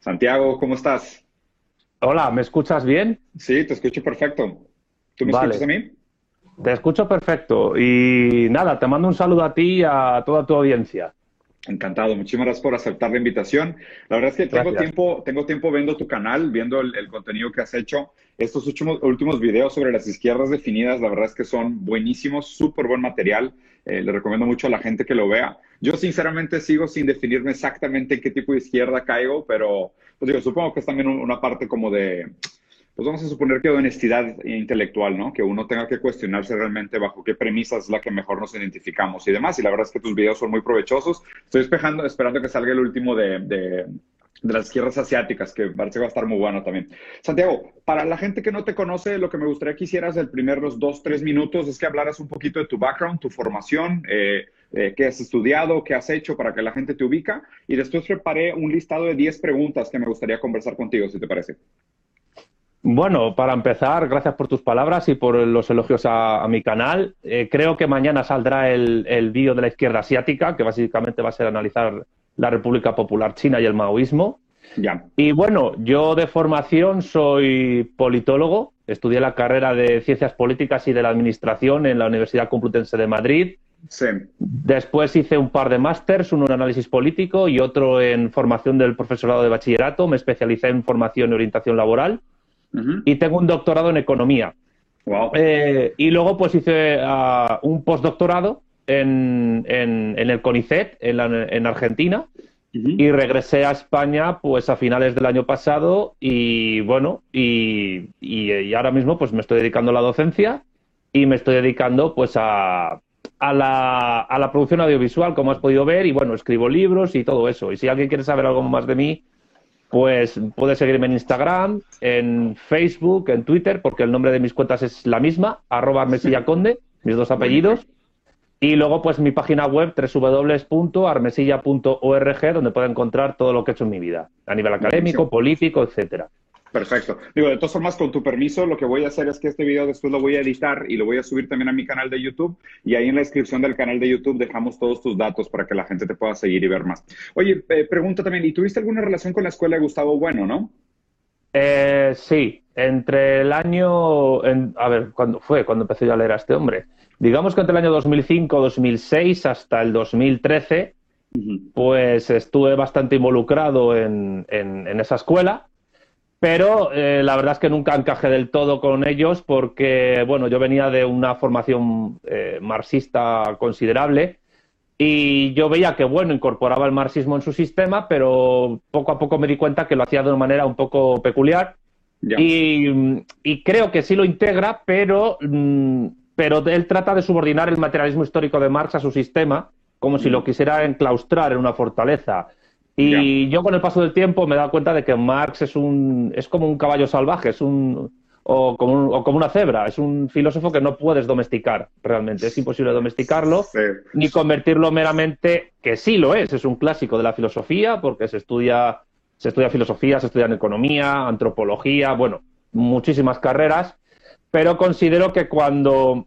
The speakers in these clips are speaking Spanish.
Santiago, ¿cómo estás? Hola, ¿me escuchas bien? Sí, te escucho perfecto. ¿Tú me escuchas a mí? Te escucho perfecto. Y nada, te mando un saludo a ti y a toda tu audiencia. Encantado, muchísimas gracias por aceptar la invitación. La verdad es que tengo tiempo, tengo tiempo viendo tu canal, viendo el, contenido que has hecho. Estos últimos, últimos videos sobre las izquierdas definidas, la verdad es que son buenísimos, súper buen material. Eh, le recomiendo mucho a la gente que lo vea. Yo sinceramente sigo sin definirme exactamente en qué tipo de izquierda caigo, pero pues digo, supongo que es también una parte como de pues vamos a suponer que de honestidad intelectual, ¿no? Que uno tenga que cuestionarse realmente bajo qué premisas es la que mejor nos identificamos y demás. Y la verdad es que tus videos son muy provechosos. Estoy esperando, esperando que salga el último de, de, las izquierdas asiáticas, que parece que va a estar muy bueno también. Santiago, para la gente que no te conoce, lo que me gustaría que hicieras el primer los dos, tres minutos es que hablaras un poquito de tu background, tu formación, eh, eh, qué has estudiado, qué has hecho para que la gente te ubica. Y después preparé un listado de 10 preguntas que me gustaría conversar contigo, si te parece. Bueno, para empezar, gracias por tus palabras y por los elogios a, mi canal. Eh, creo que mañana saldrá el, el vídeo de la izquierda asiática, que básicamente va a ser analizar la República Popular China y el maoísmo. Ya. Y bueno, yo de formación soy politólogo, estudié la carrera de Ciencias Políticas y de la Administración en la Universidad Complutense de Madrid. Sí. Después hice un par de másters, uno en análisis político y otro en formación del profesorado de bachillerato. Me especialicé en formación y orientación laboral y tengo un doctorado en economía. Eh, y luego pues hice ah, un postdoctorado en, en, el CONICET, en, Argentina, y regresé a España pues a finales del año pasado y bueno, y, y, ahora mismo pues me estoy dedicando a la docencia y me estoy dedicando pues a, a la, a la producción audiovisual, como has podido ver, y bueno, escribo libros y todo eso. Y si alguien quiere saber algo más de mí, pues puedes seguirme en Instagram, en Facebook, en Twitter, porque el nombre de mis cuentas es la misma, arroba Conde, mis dos apellidos. Y luego, pues mi página web, www.armesilla.org, donde puedo encontrar todo lo que he hecho en mi vida, a nivel académico, político, etcétera. Perfecto. Digo, de todas formas, con tu permiso, lo que voy a hacer es que este video después lo voy a editar y lo voy a subir también a mi canal de YouTube. Y ahí en la descripción del canal de YouTube dejamos todos tus datos para que la gente te pueda seguir y ver más. Oye, eh, pregunta también, ¿y tuviste alguna relación con la escuela de Gustavo Bueno, no? Eh, sí, entre el año, a ver, ¿cuándo fue? Cuando empecé yo a leer a este hombre. Digamos que entre el año 2005, 2006 hasta el 2013, pues estuve bastante involucrado en esa escuela pero eh, la verdad es que nunca encajé del todo con ellos porque, bueno, yo venía de una formación eh, marxista considerable y yo veía que, bueno, incorporaba el marxismo en su sistema, pero poco a poco me di cuenta que lo hacía de una manera un poco peculiar. Y, creo que sí lo integra, pero, mm, pero él trata de subordinar el materialismo histórico de Marx a su sistema, como si lo quisiera enclaustrar en una fortaleza. Y yo con el paso del tiempo me he dado cuenta de que Marx es, un, es como un caballo salvaje, es un, o, como o como una cebra, es un filósofo que no puedes domesticar realmente, es imposible domesticarlo ni convertirlo meramente, que sí lo es, es un clásico de la filosofía porque se estudia, se estudia filosofía, se estudia en economía, antropología, bueno, muchísimas carreras, pero considero que cuando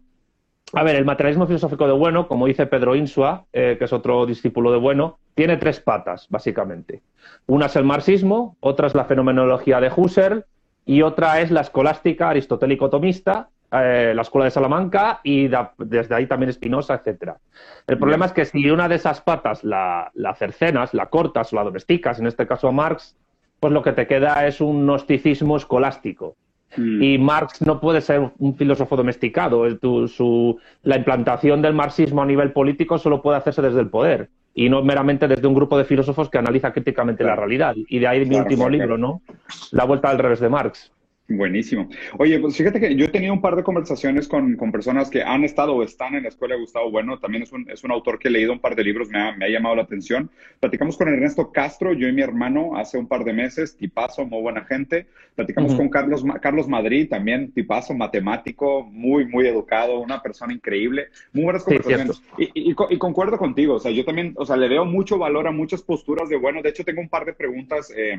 a ver, el materialismo filosófico de Bueno, como dice Pedro Insua, eh, que es otro discípulo de Bueno, tiene tres patas, básicamente. Una es el marxismo, otra es la fenomenología de Husserl y otra es la escolástica aristotélico-tomista, eh, la escuela de Salamanca y desde ahí también Spinoza, etcétera. El problema es que si una de esas patas la, la, cercenas, la cortas o la domesticas, en este caso a Marx, pues lo que te queda es un gnosticismo escolástico. Mm. Y Marx no puede ser un filósofo domesticado. la implantación del marxismo a nivel político solo puede hacerse desde el poder y no meramente desde un grupo de filósofos que analiza críticamente la realidad. Y de ahí mi último libro, ¿no? La vuelta al revés de Marx. Buenísimo. Oye, pues fíjate que yo he tenido un par de conversaciones con, con, personas que han estado o están en la escuela de Gustavo Bueno. También es un, es un autor que he leído un par de libros, me ha, me ha, llamado la atención. Platicamos con Ernesto Castro, yo y mi hermano, hace un par de meses, tipazo, muy buena gente. Platicamos con Carlos, Carlos Madrid, también tipazo, matemático, muy, muy educado, una persona increíble. Muy buenas conversaciones. y, y, y, concuerdo contigo, o sea, yo también, o sea, le veo mucho valor a muchas posturas de Bueno. De hecho, tengo un par de preguntas. Eh,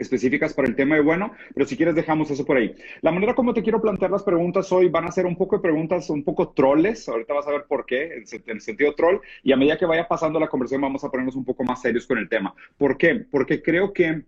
específicas para el tema de bueno, pero si quieres dejamos eso por ahí. La manera como te quiero plantear las preguntas hoy van a ser un poco de preguntas un poco trolles, ahorita vas a ver por qué, en el sentido troll, y a medida que vaya pasando la conversación vamos a ponernos un poco más serios con el tema. ¿Por qué? Porque creo que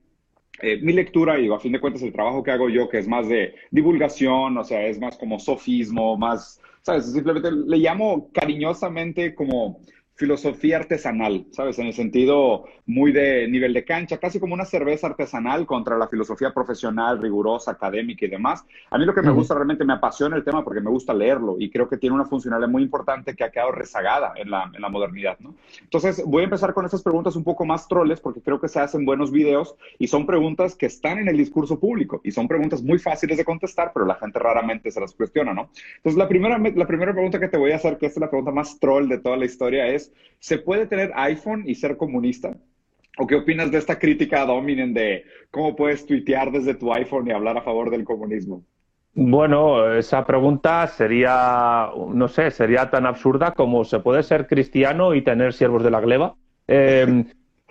eh, mi lectura, y a fin de cuentas el trabajo que hago yo, que es más de divulgación, o sea, es más como sofismo, más, ¿sabes? Simplemente le llamo cariñosamente como filosofía artesanal, ¿sabes? En el sentido muy de nivel de cancha, casi como una cerveza artesanal contra la filosofía profesional, rigurosa, académica y demás. A mí lo que me gusta realmente, me apasiona el tema porque me gusta leerlo y creo que tiene una funcionalidad muy importante que ha quedado rezagada en la, en la modernidad, ¿no? Entonces, voy a empezar con estas preguntas un poco más troles porque creo que se hacen buenos videos y son preguntas que están en el discurso público y son preguntas muy fáciles de contestar, pero la gente raramente se las cuestiona, ¿no? Entonces, la primera, la primera pregunta que te voy a hacer, que es la pregunta más troll de toda la historia, es ¿se puede tener iPhone y ser comunista? ¿O qué opinas de esta crítica a Dominen de cómo puedes tuitear desde tu iPhone y hablar a favor del comunismo? Bueno, esa pregunta sería, no sé, sería tan absurda como se puede ser cristiano y tener siervos de la gleba. Eh,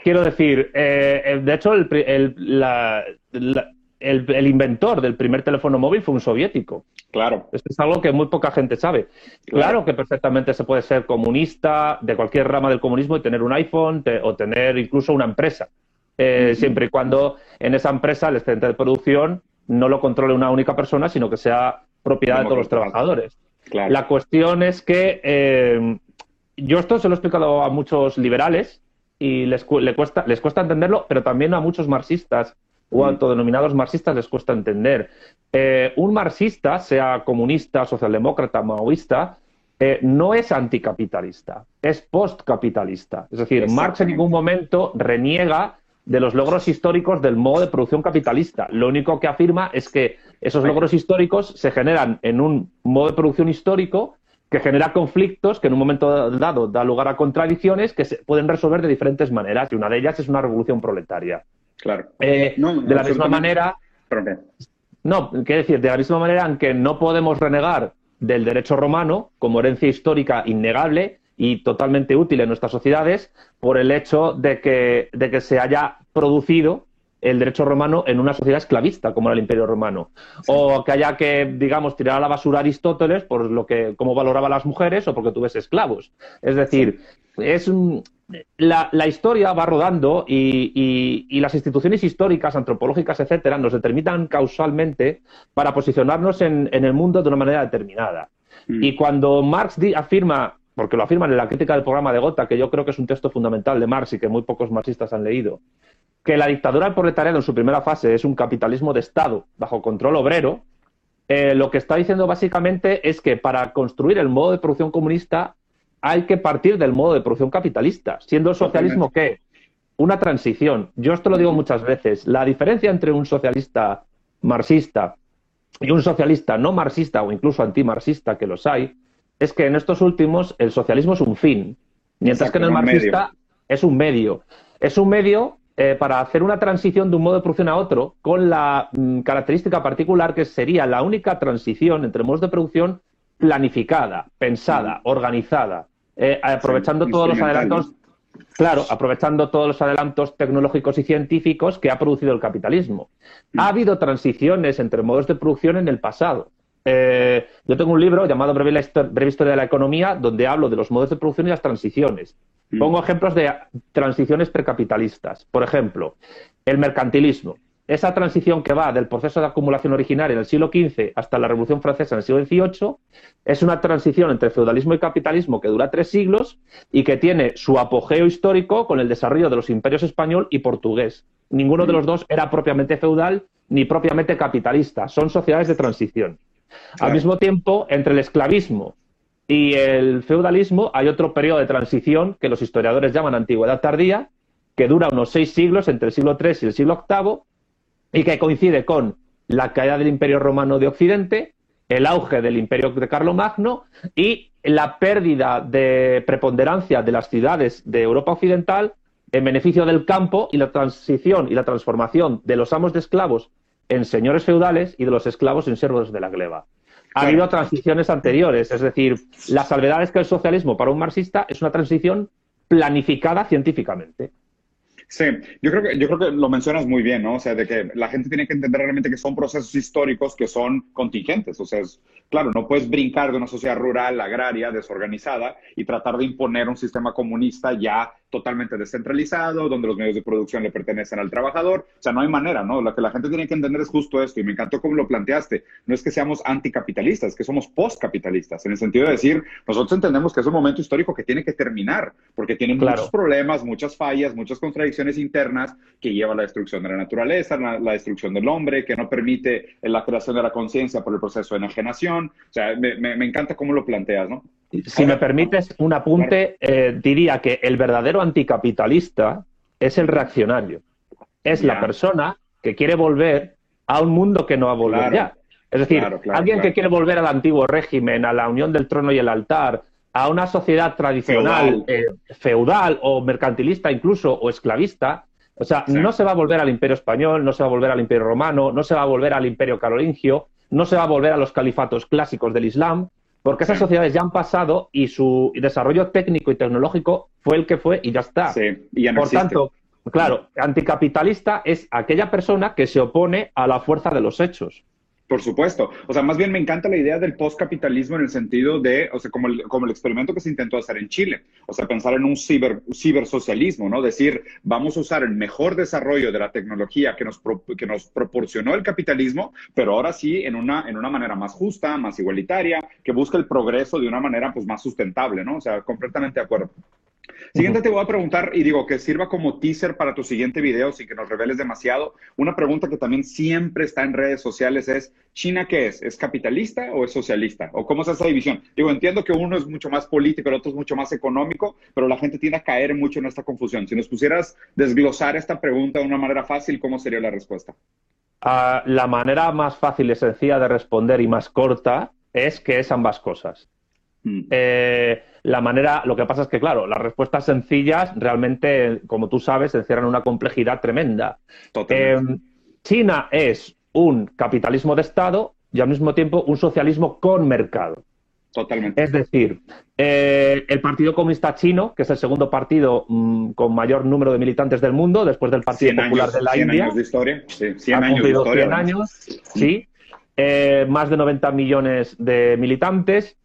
quiero decir, eh, de hecho, el, el, inventor del primer teléfono móvil fue un soviético. Claro. Esto es algo que muy poca gente sabe. Claro, que perfectamente se puede ser comunista de cualquier rama del comunismo y tener un iPhone o tener incluso una empresa. Eh, siempre y cuando en esa empresa el excedente de producción no lo controle una única persona, sino que sea propiedad de todos los trabajadores. La cuestión es que eh, yo esto se lo he explicado a muchos liberales y les, cuesta, les cuesta entenderlo, pero también a muchos marxistas o autodenominados marxistas les cuesta entender. Eh, un marxista, sea comunista, socialdemócrata, maoísta, eh, no es anticapitalista, es postcapitalista. Es decir, Marx en ningún momento reniega de los logros históricos del modo de producción capitalista. Lo único que afirma es que esos logros históricos se generan en un modo de producción histórico que genera conflictos que en un momento dado da lugar a contradicciones que se pueden resolver de diferentes maneras y una de ellas es una revolución proletaria. Claro. Eh, de la misma manera. No, quiere decir, de la misma manera en que no podemos renegar del derecho romano como herencia histórica innegable y totalmente útil en nuestras sociedades por el hecho de que, de que se haya producido el derecho romano en una sociedad esclavista como era el Imperio Romano. O que haya que, digamos, tirar a la basura a Aristóteles por lo que, cómo valoraba a las mujeres o porque tuviese esclavos. Es decir, es un, la, historia va rodando y, las instituciones históricas, antropológicas, etcétera, nos determinan causalmente para posicionarnos en, el mundo de una manera determinada. Mm. Y cuando Marx afirma, porque lo afirman en la crítica del programa de Gotha, que yo creo que es un texto fundamental de Marx y que muy pocos marxistas han leído, que la dictadura del proletariado en su primera fase es un capitalismo de Estado bajo control obrero, eh, lo que está diciendo básicamente es que para construir el modo de producción comunista hay que partir del modo de producción capitalista, siendo el socialismo qué? Una transición. Yo esto lo digo muchas veces. La diferencia entre un socialista marxista y un socialista no marxista o incluso antimarxista, que los hay, es que en estos últimos el socialismo es un fin, mientras que en el marxista es un medio. Es un medio eh, para hacer una transición de un modo de producción a otro con la mm, característica particular que sería la única transición entre modos de producción planificada, pensada, organizada. Eh, aprovechando todos los adelantos, claro, aprovechando todos los adelantos tecnológicos y científicos que ha producido el capitalismo. Ha habido transiciones entre modos de producción en el pasado. Eh, yo tengo un libro llamado Breve, Historia de la Economía, donde hablo de los modos de producción y las transiciones. Mm. Pongo ejemplos de transiciones precapitalistas. Por ejemplo, el mercantilismo esa transición que va del proceso de acumulación original en el siglo XV hasta la Revolución Francesa en el siglo XVIII es una transición entre feudalismo y capitalismo que dura tres siglos y que tiene su apogeo histórico con el desarrollo de los imperios español y portugués. Ninguno de los dos era propiamente feudal ni propiamente capitalista, son sociedades de transición. Al mismo tiempo, entre el esclavismo y el feudalismo hay otro periodo de transición que los historiadores llaman antigüedad tardía, que dura unos seis siglos entre el siglo III y el siglo VIII, y que coincide con la caída del Imperio Romano de Occidente, el auge del Imperio de Carlomagno y la pérdida de preponderancia de las ciudades de Europa Occidental en beneficio del campo y la transición y la transformación de los amos de esclavos en señores feudales y de los esclavos en siervos de la gleba. Ha habido transiciones anteriores, es decir, la salvedad es que el socialismo para un marxista es una transición planificada científicamente. Sí, yo creo que yo creo que lo mencionas muy bien, ¿no? O sea, de que la gente tiene que entender realmente que son procesos históricos que son contingentes. O sea, es, claro, no puedes brincar de una sociedad rural, agraria, desorganizada y tratar de imponer un sistema comunista ya totalmente descentralizado, donde los medios de producción le pertenecen al trabajador. O sea, no hay manera, ¿no? Lo que la gente tiene que entender es justo esto, y me encantó cómo lo planteaste. No es que seamos anticapitalistas, es que somos postcapitalistas, en el sentido de decir, nosotros entendemos que es un momento histórico que tiene que terminar, porque tiene muchos problemas, muchas fallas, muchas contradicciones internas que lleva a la destrucción de la naturaleza, la, destrucción del hombre, que no permite la creación de la conciencia por el proceso de enajenación. O sea, me, me encanta cómo lo planteas, ¿no? Si me permites un apunte, eh, diría que el verdadero anticapitalista es el reaccionario. Es la persona que quiere volver a un mundo que no ha volver ya. Es decir, alguien que quiere volver al antiguo régimen, a la unión del trono y el altar, a una sociedad tradicional, feudal, eh, o mercantilista incluso, o esclavista, o sea, no se va a volver al imperio español, no se va a volver al imperio romano, no se va a volver al imperio carolingio, no se va a volver a los califatos clásicos del Islam, porque esas sociedades ya han pasado y su desarrollo técnico y tecnológico fue el que fue y ya está. Sí, y ya no Por tanto, claro, anticapitalista es aquella persona que se opone a la fuerza de los hechos. Por supuesto. O sea, más bien me encanta la idea del postcapitalismo en el sentido de, o sea, como el, como el experimento que se intentó hacer en Chile. O sea, pensar en un ciber, cibersocialismo, ¿no? Decir, vamos a usar el mejor desarrollo de la tecnología que nos, que nos proporcionó el capitalismo, pero ahora sí en una, en una manera más justa, más igualitaria, que busca el progreso de una manera pues más sustentable, ¿no? O sea, completamente de acuerdo. Siguiente te voy a preguntar, y digo que sirva como teaser para tu siguiente video sin que nos reveles demasiado. Una pregunta que también siempre está en redes sociales es, ¿China qué es? ¿Es capitalista o es socialista? ¿O cómo es esa división? Digo, entiendo que uno es mucho más político, el otro es mucho más económico, pero la gente tiende a caer mucho en esta confusión. Si nos pusieras desglosar esta pregunta de una manera fácil, ¿cómo sería la respuesta? Ah, la manera más fácil y sencilla de responder y más corta es que es ambas cosas. Mm. Eh, la manera, lo que pasa es que, claro, las respuestas sencillas realmente, como tú sabes, encierran una complejidad tremenda. Eh, China es un capitalismo de Estado y al mismo tiempo un socialismo con mercado. Totalmente. Es decir, eh, el Partido Comunista Chino, que es el segundo partido mm, con mayor número de militantes del mundo, después del Partido Popular de la 100 India. años de historia. Sí, 100 años de historia. 100 años, sí. más de 90 millones de militantes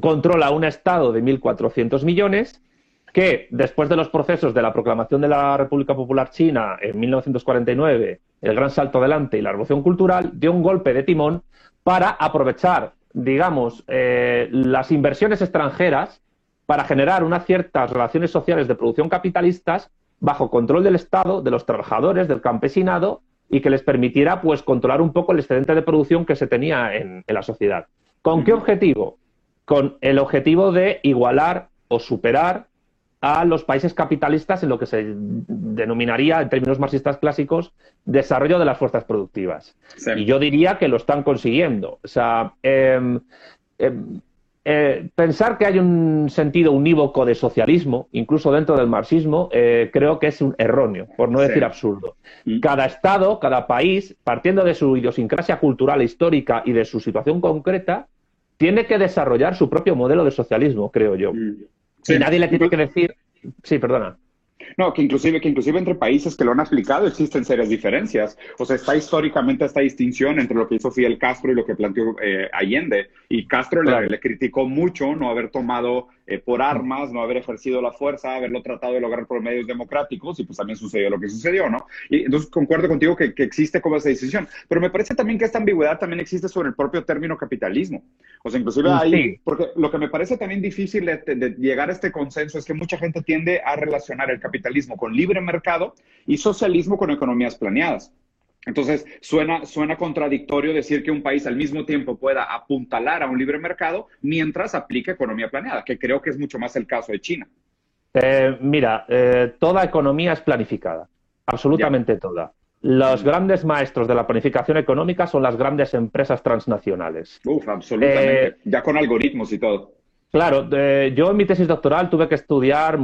controla un Estado de 1.400 millones que, después de los procesos de la proclamación de la República Popular China en 1949, el gran salto adelante y la revolución cultural, dio un golpe de timón para aprovechar, digamos, eh, las inversiones extranjeras para generar unas ciertas relaciones sociales de producción capitalistas bajo control del Estado, de los trabajadores, del campesinado y que les permitiera pues controlar un poco el excedente de producción que se tenía en la sociedad. ¿Con qué objetivo? Con el objetivo de igualar o superar a los países capitalistas en lo que se denominaría, en términos marxistas clásicos, desarrollo de las fuerzas productivas. Y yo diría que lo están consiguiendo. O sea, em, em, eh, pensar que hay un sentido unívoco de socialismo, incluso dentro del marxismo, eh, creo que es un erróneo, por no decir absurdo. Mm. Cada Estado, cada país, partiendo de su idiosincrasia cultural e histórica y de su situación concreta, tiene que desarrollar su propio modelo de socialismo, creo yo. Mm. Y nadie le tiene que decir. Sí, perdona. No, que inclusive, que inclusive entre países que lo han aplicado existen serias diferencias. O sea, está históricamente esta distinción entre lo que hizo Fidel Castro y lo que planteó eh, Allende. Y Castro le, criticó mucho no haber tomado eh, por armas, no haber ejercido la fuerza, haberlo tratado de lograr por medios democráticos, y pues también sucedió lo que sucedió, ¿no? Y entonces concuerdo contigo que, existe como esa decisión. Pero me parece también que esta ambigüedad también existe sobre el propio término capitalismo. O sea, inclusive ahí, porque lo que me parece también difícil de llegar a este consenso es que mucha gente tiende a relacionar el capitalismo con libre mercado y socialismo con economías planeadas. Entonces, suena, suena contradictorio decir que un país al mismo tiempo pueda apuntalar a un libre mercado mientras aplica economía planeada, que creo que es mucho más el caso de China. Eh, mira, eh, toda economía es planificada, absolutamente toda. Los grandes maestros de la planificación económica son las grandes empresas transnacionales. Uf, absolutamente. Eh, ya con algoritmos y todo. Claro, yo en mi tesis doctoral tuve que estudiar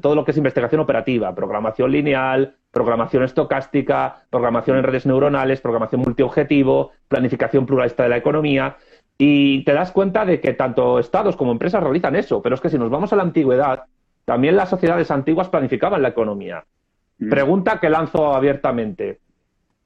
todo lo que es investigación operativa, programación lineal, programación estocástica, programación en redes neuronales, programación multiobjetivo, planificación pluralista de la economía. Y te das cuenta de que tanto estados como empresas realizan eso, pero es que si nos vamos a la antigüedad, también las sociedades antiguas planificaban la economía. Mm. Pregunta que lanzo abiertamente.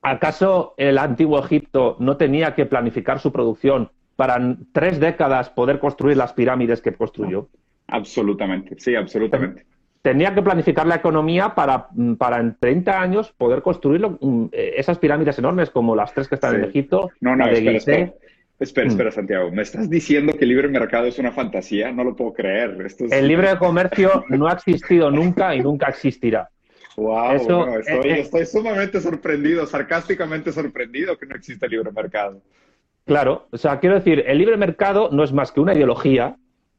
¿Acaso el antiguo Egipto no tenía que planificar su producción para tres décadas poder construir las pirámides que construyó? Absolutamente, sí, absolutamente. Tenía que planificar la economía para, para en 30 años poder construir mm, eh, esas pirámides enormes como las tres que están en Egipto. No, no, espera, espera, espera, espera, mm. Santiago. ¿Me estás diciendo que el libre mercado es una fantasía? No lo puedo creer. El libre comercio no ha existido nunca y nunca existirá. Wow, estoy, eh, eh. estoy, sumamente sorprendido, sarcásticamente sorprendido que no existe el libre mercado. Claro, o sea, quiero decir, el libre mercado no es más que una ideología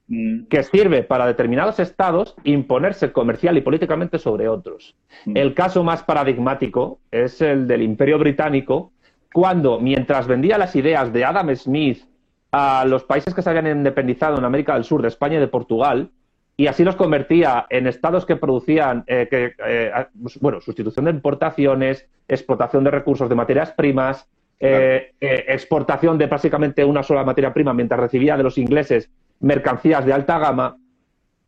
mm. que sirve para determinados estados imponerse comercial y políticamente sobre otros. Mm. El caso más paradigmático es el del Imperio Británico, cuando, mientras vendía las ideas de Adam Smith a los países que se habían independizado en América del Sur, de España y de Portugal, y así los convertía en estados que producían, eh, que, eh, bueno, sustitución de importaciones, explotación de recursos de materias primas, eh, exportación de básicamente una sola materia prima mientras recibía de los ingleses mercancías de alta gama.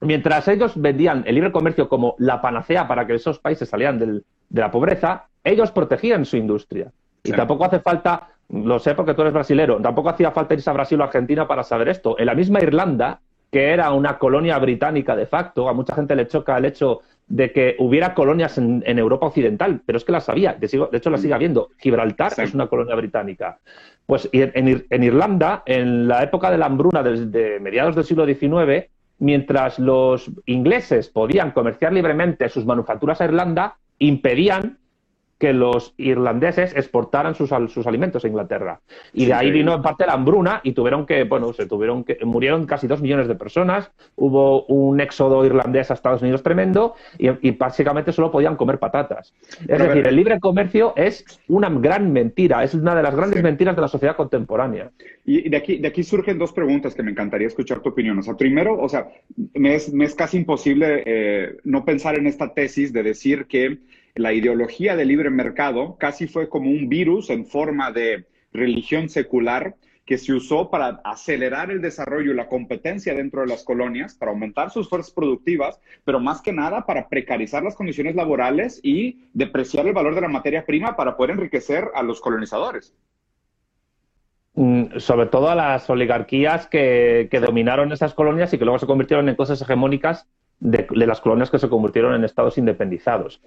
Mientras ellos vendían el libre comercio como la panacea para que esos países salieran de la pobreza, ellos protegían su industria. Y tampoco hace falta, lo sé porque tú eres brasilero, tampoco hacía falta irse a Brasil o Argentina para saber esto. En la misma Irlanda, que era una colonia británica de facto. A mucha gente le choca el hecho de que hubiera colonias en, Europa Occidental, pero es que las había, de, hecho las sigue habiendo. Gibraltar es una colonia británica. Pues en, Irlanda, en la época de la hambruna desde mediados del siglo XIX, mientras los ingleses podían comerciar libremente sus manufacturas a Irlanda, impedían que los irlandeses exportaran sus, sus alimentos a Inglaterra. Y de ahí vino en parte la hambruna y tuvieron que, bueno, se tuvieron que, murieron casi dos millones de personas, hubo un éxodo irlandés a Estados Unidos tremendo y, básicamente solo podían comer patatas. Es decir, el libre comercio es una gran mentira, es una de las grandes mentiras de la sociedad contemporánea. Y de aquí, de aquí surgen dos preguntas que me encantaría escuchar tu opinión. O sea, primero, o sea, me es, me es casi imposible eh, no pensar en esta tesis de decir que la ideología del libre mercado casi fue como un virus en forma de religión secular que se usó para acelerar el desarrollo y la competencia dentro de las colonias, para aumentar sus fuerzas productivas, pero más que nada para precarizar las condiciones laborales y depreciar el valor de la materia prima para poder enriquecer a los colonizadores. Mm, sobre todo a las oligarquías que, que dominaron esas colonias y que luego se convirtieron en cosas hegemónicas de, las colonias que se convirtieron en estados independizados.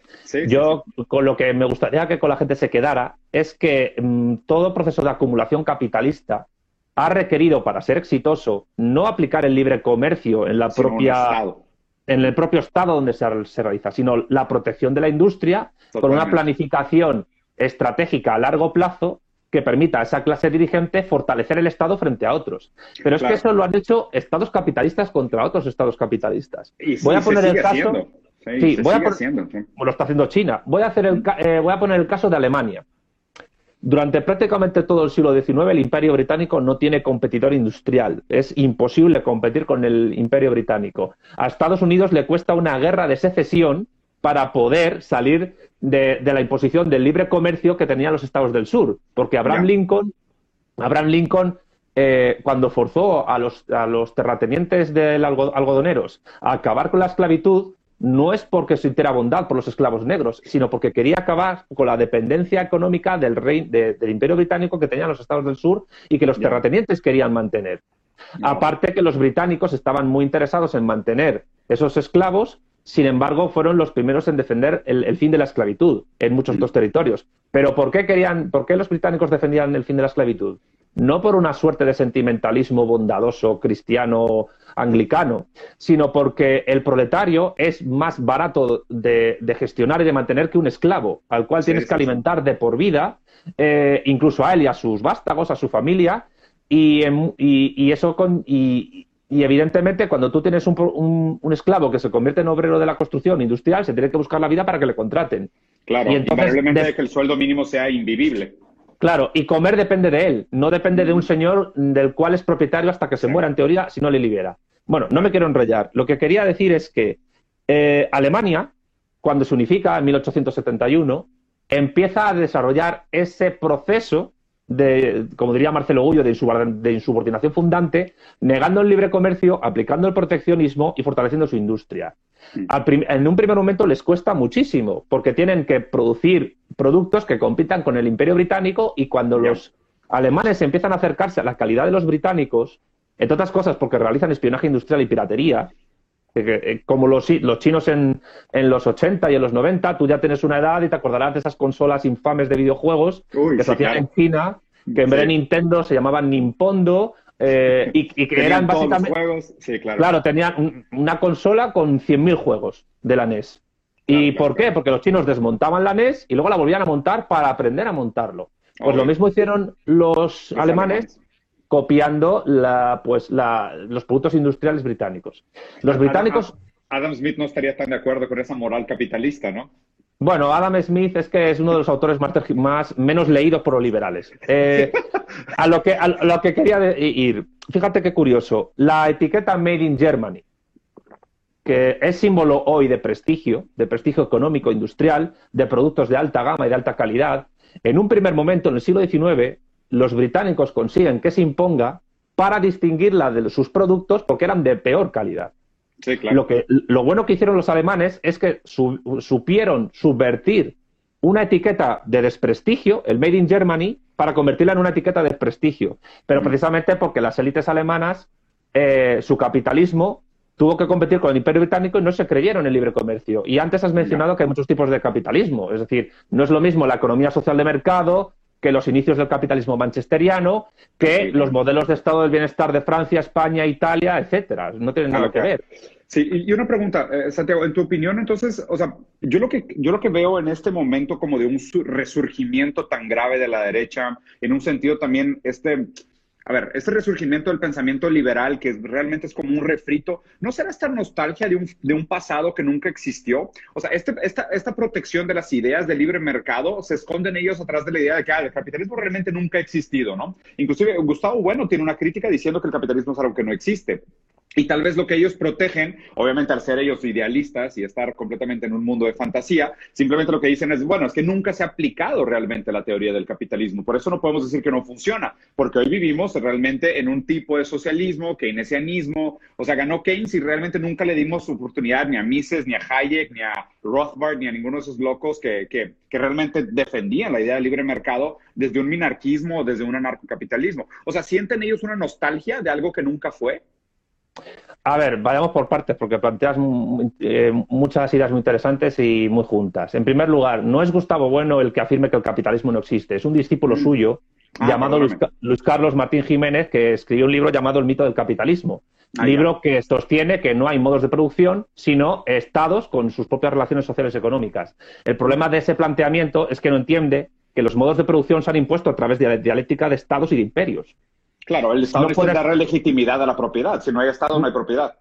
Yo con lo que me gustaría que con la gente se quedara es que mm, todo proceso de acumulación capitalista ha requerido para ser exitoso no aplicar el libre comercio en la propia en el propio estado donde se, se, realiza, sino la protección de la industria con una planificación estratégica a largo plazo que permita a esa clase dirigente fortalecer el Estado frente a otros. Pero es que eso lo han hecho estados capitalistas contra otros estados capitalistas. voy a poner el caso. Sí, voy a lo está haciendo China. Voy a, hacer el, eh, voy a poner el caso de Alemania. Durante prácticamente todo el siglo XIX, el Imperio Británico no tiene competidor industrial. Es imposible competir con el Imperio Británico. A Estados Unidos le cuesta una guerra de secesión para poder salir de, la imposición del libre comercio que tenían los estados del sur. Porque Abraham Lincoln, Abraham Lincoln eh, cuando forzó a los, a los terratenientes del algodoneros a acabar con la esclavitud, no es porque sintiera bondad por los esclavos negros, sino porque quería acabar con la dependencia económica del, rey, del imperio británico que tenían los estados del sur y que los terratenientes querían mantener. Aparte que los británicos estaban muy interesados en mantener esos esclavos sin embargo, fueron los primeros en defender el, fin de la esclavitud en muchos otros territorios. Pero ¿por qué querían, por qué los británicos defendían el fin de la esclavitud? No por una suerte de sentimentalismo bondadoso cristiano anglicano, sino porque el proletario es más barato de, gestionar y de mantener que un esclavo, al cual tienes que alimentar de por vida, eh, incluso a él y a sus vástagos, a su familia, y, eso con, y evidentemente, cuando tú tienes un, esclavo que se convierte en obrero de la construcción industrial, se tiene que buscar la vida para que le contraten. Claro, y entonces, que el sueldo mínimo sea invivible. Claro, y comer depende de él, no depende de un señor del cual es propietario hasta que se muera, en teoría, si no le libera. Bueno, no me quiero enrollar. Lo que quería decir es que eh, Alemania, cuando se unifica en 1871, empieza a desarrollar ese proceso de, como diría Marcelo Gullo, de, insubordinación fundante, negando el libre comercio, aplicando el proteccionismo y fortaleciendo su industria. En un primer momento les cuesta muchísimo, porque tienen que producir productos que compitan con el imperio británico y cuando los alemanes empiezan a acercarse a la calidad de los británicos, entre otras cosas porque realizan espionaje industrial y piratería, como los, los chinos en, en, los 80 y en los 90, tú ya tienes una edad y te acordarás de esas consolas infames de videojuegos que se hacían en China, que en vez de Nintendo se llamaban Nimpondo, eh, y, que eran básicamente. Juegos. Sí, claro. claro, tenían una consola con 100.000 juegos de la NES. ¿Y por qué? Porque los chinos desmontaban la NES y luego la volvían a montar para aprender a montarlo. Pues lo mismo hicieron los, alemanes, copiando la, pues, la, los productos industriales británicos. Los británicos. Adam Smith no estaría tan de acuerdo con esa moral capitalista, ¿no? Bueno, Adam Smith es que es uno de los autores más, menos leídos por los liberales. Eh, a, lo que, a lo que quería ir, fíjate qué curioso, la etiqueta Made in Germany, que es símbolo hoy de prestigio, de prestigio económico, industrial, de productos de alta gama y de alta calidad, en un primer momento, en el siglo XIX, los británicos consiguen que se imponga para distinguirla de sus productos porque eran de peor calidad. Lo, que, lo bueno que hicieron los alemanes es que supieron subvertir una etiqueta de desprestigio, el Made in Germany, para convertirla en una etiqueta de prestigio. Pero mm. precisamente porque las élites alemanas, eh, su capitalismo tuvo que competir con el Imperio Británico y no se creyeron en el libre comercio. Y antes has mencionado que hay muchos tipos de capitalismo. Es decir, no es lo mismo la economía social de mercado que los inicios del capitalismo manchesteriano, que los modelos de estado del bienestar de Francia, España, Italia, etcétera. No tienen nada que ver. Sí, y una pregunta, eh, Santiago, en tu opinión, entonces, o sea, yo lo que yo lo que veo en este momento como de un resurgimiento tan grave de la derecha, en un sentido también este a ver, este resurgimiento del pensamiento liberal, que realmente es como un refrito, ¿no será esta nostalgia de un, de un pasado que nunca existió? O sea, este, esta, esta protección de las ideas del libre mercado se esconden ellos atrás de la idea de que ah, el capitalismo realmente nunca ha existido, ¿no? Inclusive Gustavo Bueno tiene una crítica diciendo que el capitalismo es algo que no existe. Y tal vez lo que ellos protegen, obviamente al ser ellos idealistas y estar completamente en un mundo de fantasía, simplemente lo que dicen es, bueno, es que nunca se ha aplicado realmente la teoría del capitalismo. Por eso no podemos decir que no funciona, porque hoy vivimos realmente en un tipo de socialismo, keynesianismo, o sea, ganó Keynes y realmente nunca le dimos oportunidad ni a Mises, ni a Hayek, ni a Rothbard, ni a ninguno de esos locos que, que, que realmente defendían la idea del libre mercado desde un minarquismo o desde un anarcocapitalismo. O sea, ¿sienten ellos una nostalgia de algo que nunca fue? A ver, vayamos por partes porque planteas eh, muchas ideas muy interesantes y muy juntas. En primer lugar, no es Gustavo Bueno el que afirme que el capitalismo no existe, es un discípulo mm. suyo ah, llamado Luis, Carlos Martín Jiménez que escribió un libro llamado El mito del capitalismo. Ah, libro que sostiene que no hay modos de producción, sino estados con sus propias relaciones sociales y económicas. El problema de ese planteamiento es que no entiende que los modos de producción se han impuesto a través de la dialéctica de estados y de imperios. Claro, el Estado no puede dar legitimidad a la propiedad. Si no hay Estado, no hay propiedad.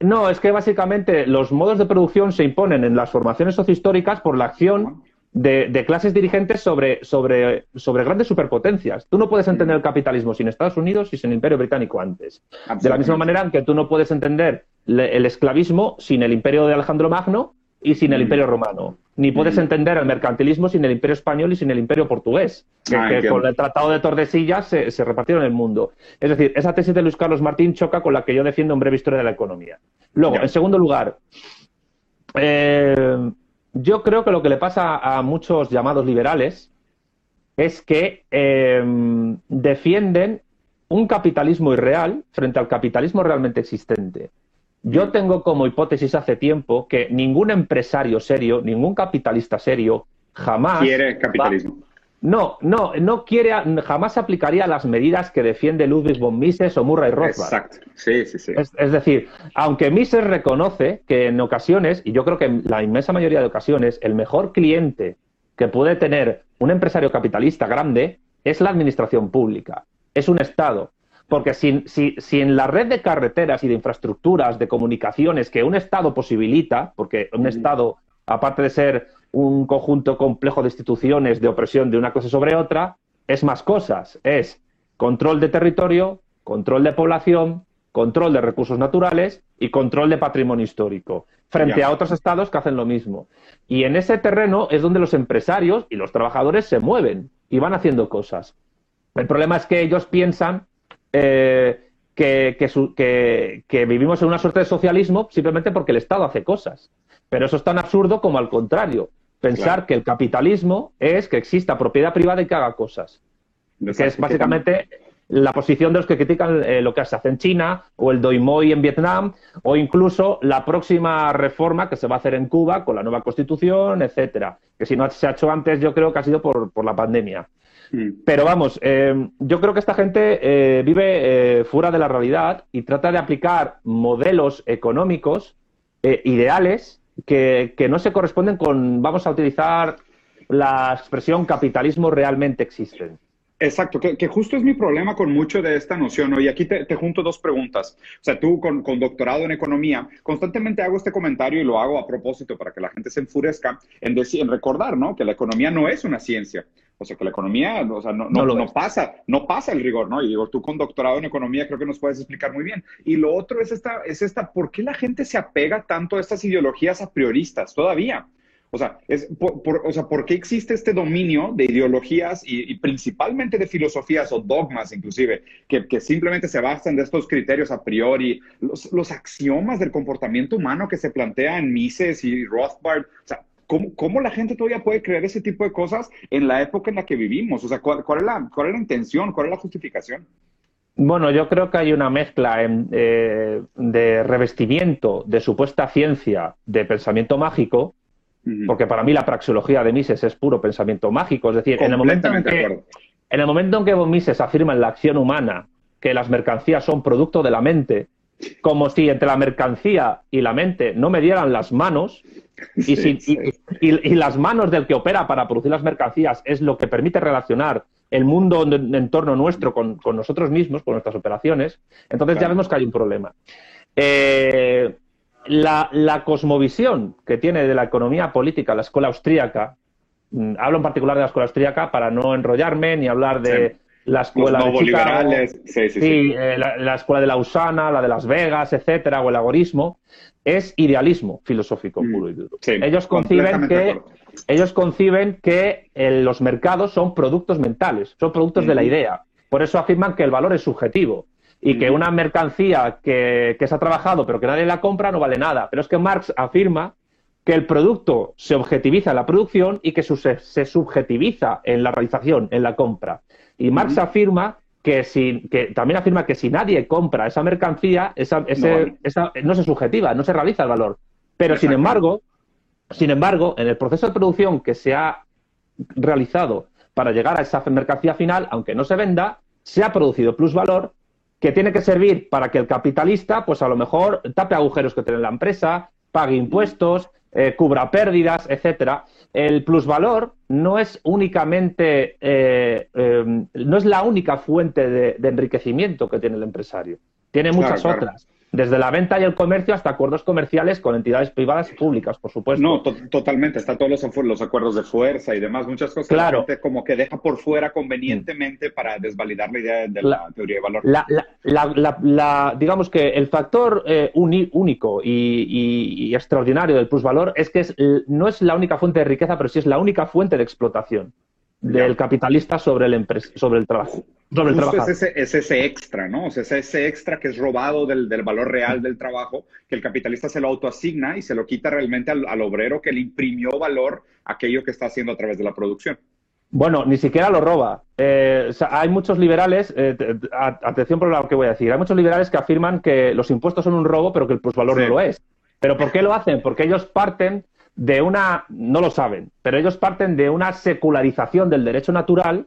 No, es que básicamente los modos de producción se imponen en las formaciones sociohistóricas por la acción de, clases dirigentes sobre, sobre, sobre, grandes superpotencias. Tú no puedes entender el capitalismo sin Estados Unidos y sin el Imperio Británico antes. De la misma manera que tú no puedes entender el esclavismo sin el Imperio de Alejandro Magno y sin el mm. Imperio Romano. Ni puedes mm. entender el mercantilismo sin el Imperio Español y sin el Imperio Portugués, que, ah, con el Tratado de Tordesillas se, repartieron el mundo. Es decir, esa tesis de Luis Carlos Martín choca con la que yo defiendo en breve historia de la economía. Luego, en segundo lugar, eh, yo creo que lo que le pasa a muchos llamados liberales es que eh, defienden un capitalismo irreal frente al capitalismo realmente existente. Yo tengo como hipótesis hace tiempo que ningún empresario serio, ningún capitalista serio, jamás. Quiere capitalismo. no, no, no quiere, jamás aplicaría las medidas que defiende Ludwig von Mises o Murray Rothbard. Exacto, sí, sí, sí. Es, decir, aunque Mises reconoce que en ocasiones, y yo creo que en la inmensa mayoría de ocasiones, el mejor cliente que puede tener un empresario capitalista grande es la administración pública, es un Estado. Porque si, si, en la red de carreteras y de infraestructuras, de comunicaciones que un Estado posibilita, porque un Estado, aparte de ser un conjunto complejo de instituciones de opresión de una cosa sobre otra, es más cosas. Es control de territorio, control de población, control de recursos naturales y control de patrimonio histórico, frente a otros estados que hacen lo mismo. Y en ese terreno es donde los empresarios y los trabajadores se mueven y van haciendo cosas. El problema es que ellos piensan eh, que, que, vivimos en una suerte de socialismo simplemente porque el Estado hace cosas. Pero eso es tan absurdo como al contrario. Pensar que el capitalismo es que exista propiedad privada y que haga cosas. Que es básicamente la posición de los que critican eh, lo que se hace en China o el Doi Moi en Vietnam o incluso la próxima reforma que se va a hacer en Cuba con la nueva constitución, etcétera. Que si no se ha hecho antes, yo creo que ha sido por, por la pandemia. Mm. Pero vamos, eh, yo creo que esta gente eh, vive fuera de la realidad y trata de aplicar modelos económicos ideales que, que no se corresponden con, vamos a utilizar la expresión capitalismo realmente existente. Exacto, que, justo es mi problema con mucho de esta noción, ¿no? Y aquí te, junto dos preguntas. O sea, tú con, doctorado en economía, constantemente hago este comentario y lo hago a propósito para que la gente se enfurezca en, en recordar, ¿no? Que la economía no es una ciencia. O sea, que la economía, o sea, no, no, pasa, no pasa el rigor, ¿no? Y digo, tú con doctorado en economía creo que nos puedes explicar muy bien. Y lo otro es esta, es esta, ¿por qué la gente se apega tanto a estas ideologías a prioristas todavía? O sea, es por, o sea, ¿por qué existe este dominio de ideologías y, principalmente de filosofías o dogmas inclusive, que, que, simplemente se basan de estos criterios a priori, los, los, axiomas del comportamiento humano que se plantea en Mises y Rothbard? O sea, ¿cómo, ¿cómo, la gente todavía puede creer ese tipo de cosas en la época en la que vivimos? O sea, ¿cuál, cuál, es, la, cuál es la intención? ¿Cuál es la justificación? Bueno, yo creo que hay una mezcla eh, de revestimiento de supuesta ciencia de pensamiento mágico porque para mí la praxeología de Mises es puro pensamiento mágico. Es decir, en el, momento en, que, en el momento en que Mises afirma en la acción humana que las mercancías son producto de la mente, como si entre la mercancía y la mente no me dieran las manos, y, y, las manos del que opera para producir las mercancías es lo que permite relacionar el mundo en, torno nuestro con, nosotros mismos, con nuestras operaciones, entonces ya vemos que hay un problema. Eh, la, cosmovisión que tiene de la economía política la escuela austríaca, mm, hablo en particular de la escuela austríaca para no enrollarme ni hablar de la escuela de Chicago, sí, sí, eh, la, escuela de Lausana, la de Las Vegas, etcétera, o el agorismo, es idealismo filosófico mm, puro y duro. ellos conciben que ellos conciben que los mercados son productos mentales, son productos de la idea. Por eso afirman que el valor es subjetivo y que una mercancía que, se ha trabajado pero que nadie la compra no vale nada. Pero es que Marx afirma que el producto se objetiviza en la producción y que se, subjetiviza en la realización, en la compra. Y Marx afirma que, si, que también afirma que si nadie compra esa mercancía, esa, no, se subjetiva, no se realiza el valor. Pero sin embargo, sin embargo, en el proceso de producción que se ha realizado para llegar a esa mercancía final, aunque no se venda, se ha producido plusvalor que tiene que servir para que el capitalista, pues a lo mejor tape agujeros que tiene la empresa, pague impuestos, eh, cubra pérdidas, etcétera. El plusvalor no es únicamente, eh, eh, no es la única fuente de, enriquecimiento que tiene el empresario. Tiene muchas otras. Desde la venta y el comercio hasta acuerdos comerciales con entidades privadas y públicas, por supuesto. No, totalmente. Está todos los, los, acuerdos de fuerza y demás, muchas cosas claro. como que deja por fuera convenientemente para desvalidar la idea de la, teoría de valor. La, digamos que el factor eh, único y, extraordinario del plusvalor es que es, no es la única fuente de riqueza, pero sí es la única fuente de explotación del capitalista sobre el, sobre el trabajo. Sobre el Es ese, es ese extra, ¿no? O sea, es ese extra que es robado del, del, valor real del trabajo, que el capitalista se lo autoasigna y se lo quita realmente al, al obrero que le imprimió valor a aquello que está haciendo a través de la producción. Bueno, ni siquiera lo roba. Eh, hay muchos liberales, eh, atención por lo que voy a decir, hay muchos liberales que afirman que los impuestos son un robo, pero que el plusvalor no lo es. ¿Pero por qué lo hacen? Porque ellos parten de una, no lo saben, pero ellos parten de una secularización del derecho natural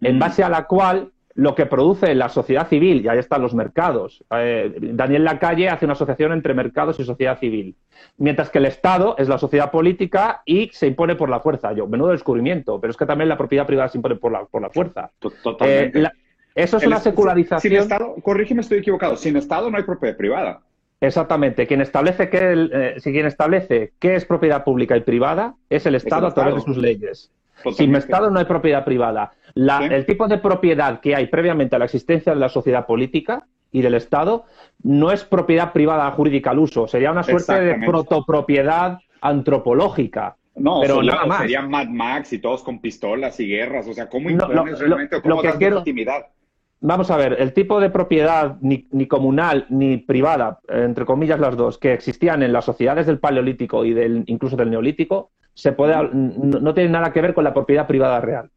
en mm. base a la cual lo que produce la sociedad civil, y ahí están los mercados. Eh, Daniel Lacalle hace una asociación entre mercados y sociedad civil, mientras que el Estado es la sociedad política y se impone por la fuerza. Yo, menudo descubrimiento, pero es que también la propiedad privada se impone por la, por la fuerza. Totalmente. Eh, eso es una secularización. Sin Estado, corrígeme, estoy equivocado, sin Estado no hay propiedad privada. Exactamente. Quien establece, que eh, si quien establece qué es propiedad pública y privada es el Estado a través de sus leyes. Sin Estado no hay propiedad privada. El tipo de propiedad que hay previamente a la existencia de la sociedad política y del Estado no es propiedad privada jurídica al uso, sería una suerte de protopropiedad antropológica. No, pero nada más. Serían Mad Max y todos con pistolas y guerras. O sea, ¿cómo impones realmente? ¿Cómo lo que quiero, vamos a ver, el tipo de propiedad ni, comunal ni privada, entre comillas las dos, que existían en las sociedades del Paleolítico y del, incluso del Neolítico, se puede, no, tiene nada que ver con la propiedad privada real.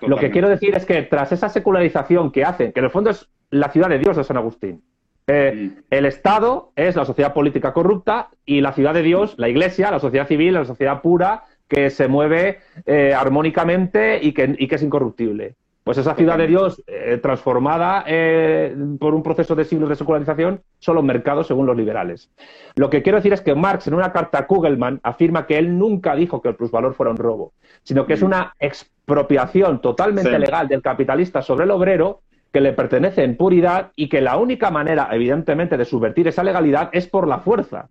Lo que quiero decir es que tras esa secularización que hacen, que en el fondo es la ciudad de Dios de San Agustín, eh, el Estado es la sociedad política corrupta y la ciudad de Dios, la Iglesia, la sociedad civil, la sociedad pura que se mueve eh, armónicamente y que, y que es incorruptible. Pues esa ciudad de Dios eh, transformada eh, por un proceso de siglos de secularización son los mercados según los liberales. Lo que quiero decir es que Marx en una carta a Kugelman afirma que él nunca dijo que el plusvalor fuera un robo, sino que es una expropiación totalmente legal del capitalista sobre el obrero que le pertenece en puridad y que la única manera, evidentemente, de subvertir esa legalidad es por la fuerza.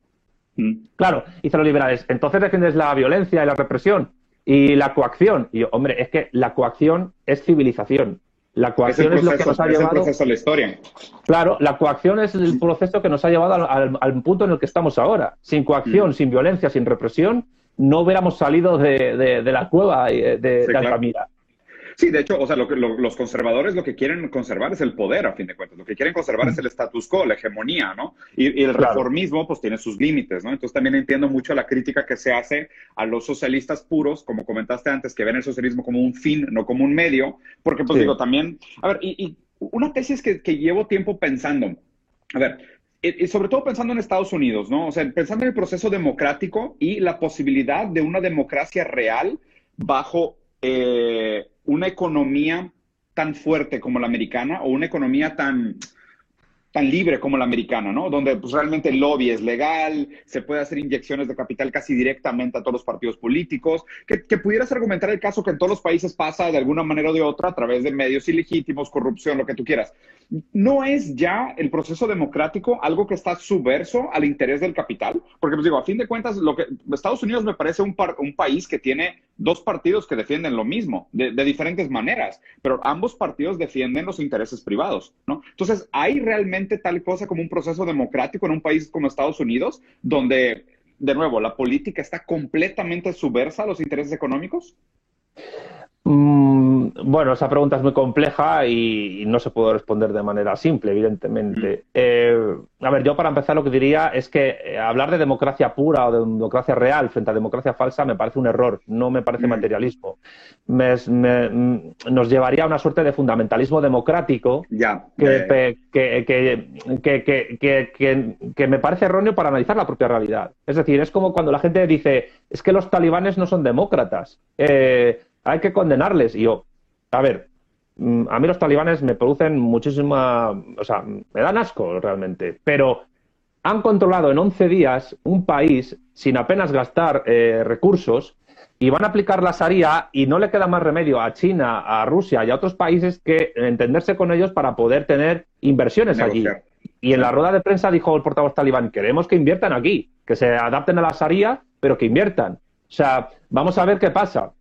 Mm. Claro, dicen los liberales, entonces defiendes la violencia y la represión. Y la coacción, y hombre, es que la coacción es civilización. La coacción es, lo que nos ha llevado. El proceso de la historia. Claro, la coacción es el proceso que nos ha llevado al, punto en el que estamos ahora. Sin coacción, mm. sin violencia, sin represión, no hubiéramos salido de, la cueva de, de Altamira. Sí, de hecho, o sea, lo que, los conservadores lo que quieren conservar es el poder, a fin de cuentas. Lo que quieren conservar es el status quo, la hegemonía, ¿no? Y, el reformismo, pues, tiene sus límites, ¿no? Entonces, también entiendo mucho la crítica que se hace a los socialistas puros, como comentaste antes, que ven el socialismo como un fin, no como un medio, porque, pues, digo, también, a ver, y, una tesis que, que llevo tiempo pensando, a ver, y sobre todo pensando en Estados Unidos, ¿no? O sea, pensando en el proceso democrático y la posibilidad de una democracia real bajo eh, una economía tan fuerte como la americana o una economía tan, tan libre como la americana, ¿no? Donde pues, realmente el lobby es legal, se puede hacer inyecciones de capital casi directamente a todos los partidos políticos, que, que, pudieras argumentar el caso que en todos los países pasa de alguna manera o de otra a través de medios ilegítimos, corrupción, lo que tú quieras. ¿No es ya el proceso democrático algo que está subverso al interés del capital? Porque, pues digo, a fin de cuentas, lo que Estados Unidos me parece un, un país que tiene dos partidos que defienden lo mismo, de, diferentes maneras, pero ambos partidos defienden los intereses privados, ¿no? Entonces, ¿hay realmente tal cosa como un proceso democrático en un país como Estados Unidos, donde, de nuevo, la política está completamente subversa a los intereses económicos? Mm, bueno, esa pregunta es muy compleja y, no se puede responder de manera simple, evidentemente. Mm. Eh, a ver, yo para empezar lo que diría es que eh, hablar de democracia pura o de democracia real frente a democracia falsa me parece un error, no me parece mm. materialismo. nos llevaría a una suerte de fundamentalismo democrático que, que, me parece erróneo para analizar la propia realidad. Es decir, es como cuando la gente dice, es que los talibanes no son demócratas. Eh, hay que condenarles. Y yo, a ver, mm, a mí los talibanes me producen muchísima, o sea, me dan asco realmente, pero han controlado en 11 días un país sin apenas gastar eh, recursos y van a aplicar la Sharia y no le queda más remedio a China, a Rusia y a otros países que entenderse con ellos para poder tener inversiones allí. Y en la rueda de prensa dijo el portavoz talibán, queremos que inviertan aquí, que se adapten a la Sharia, pero que inviertan. O sea, vamos a ver qué pasa.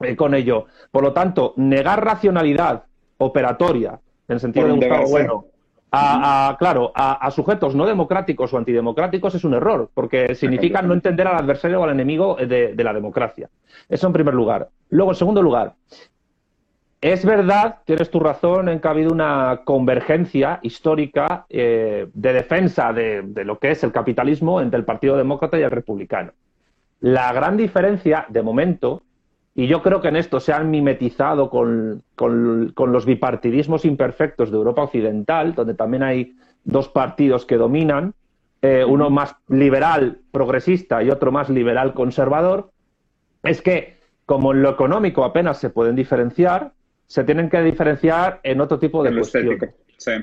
Eh, con ello. Por lo tanto, negar racionalidad operatoria, en el sentido de un Estado bueno, a, claro, a, sujetos no democráticos o antidemocráticos es un error, porque significa no entender al adversario o al enemigo de, la democracia. Eso en primer lugar. Luego, en segundo lugar, es verdad, tienes tu razón en que ha habido una convergencia histórica eh, de defensa de, de, lo que es el capitalismo entre el Partido Demócrata y el Republicano. La gran diferencia, de momento, y yo creo que en esto se han mimetizado con, los bipartidismos imperfectos de Europa Occidental, donde también hay dos partidos que dominan, eh, uno más liberal progresista y otro más liberal conservador, es que como en lo económico apenas se pueden diferenciar, se tienen que diferenciar en otro tipo de cuestiones.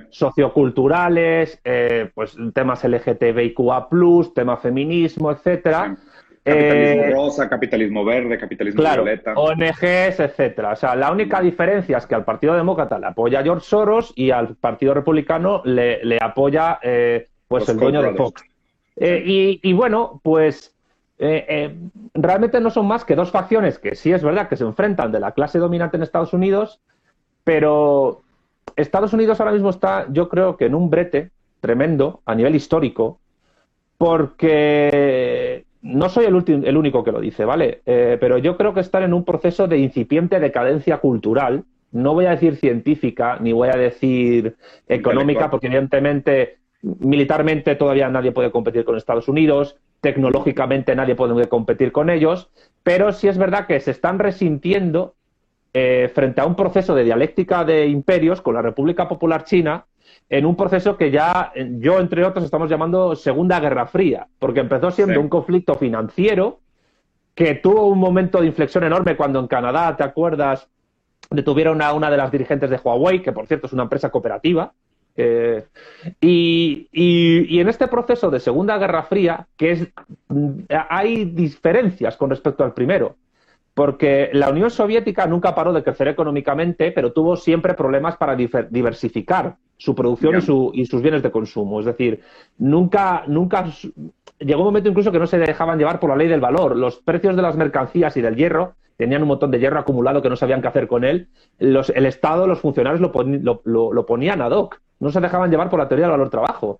Socioculturales, eh, pues temas LGTBIQA+, tema feminismo, etcétera. Capitalismo eh, rosa, capitalismo verde, capitalismo claro, violeta. ONGs, etcétera. O sea, la única diferencia es que al Partido Demócrata le apoya George Soros y al Partido Republicano le, le apoya eh, pues el dueño de Fox. Eh, y, bueno, pues realmente no son más que dos facciones que sí es verdad que se enfrentan de la clase dominante en Estados Unidos, pero Estados Unidos ahora mismo está, yo creo que en un brete tremendo a nivel histórico, porque no soy el, el único que lo dice, ¿vale? Eh, pero yo creo que están en un proceso de incipiente decadencia cultural no voy a decir científica, ni voy a decir económica, porque evidentemente militarmente todavía nadie puede competir con Estados Unidos, tecnológicamente nadie puede competir con ellos, pero sí es verdad que se están resintiendo eh, frente a un proceso de dialéctica de imperios con la República Popular China, en un proceso que ya yo, entre otros, estamos llamando Segunda Guerra Fría, porque empezó siendo un conflicto financiero que tuvo un momento de inflexión enorme cuando en Canadá, ¿te acuerdas? Detuvieron a una de las dirigentes de Huawei, que por cierto es una empresa cooperativa. y, y, en este proceso de Segunda Guerra Fría, que es, hay diferencias con respecto al primero porque la Unión Soviética nunca paró de crecer económicamente, pero tuvo siempre problemas para diversificar su producción y, sus bienes de consumo. Es decir, nunca, nunca llegó un momento incluso que no se dejaban llevar por la ley del valor. Los precios de las mercancías y del hierro tenían un montón de hierro acumulado que no sabían qué hacer con él. el Estado, los funcionarios lo, lo, ponían ad hoc. No se dejaban llevar por la teoría del valor trabajo.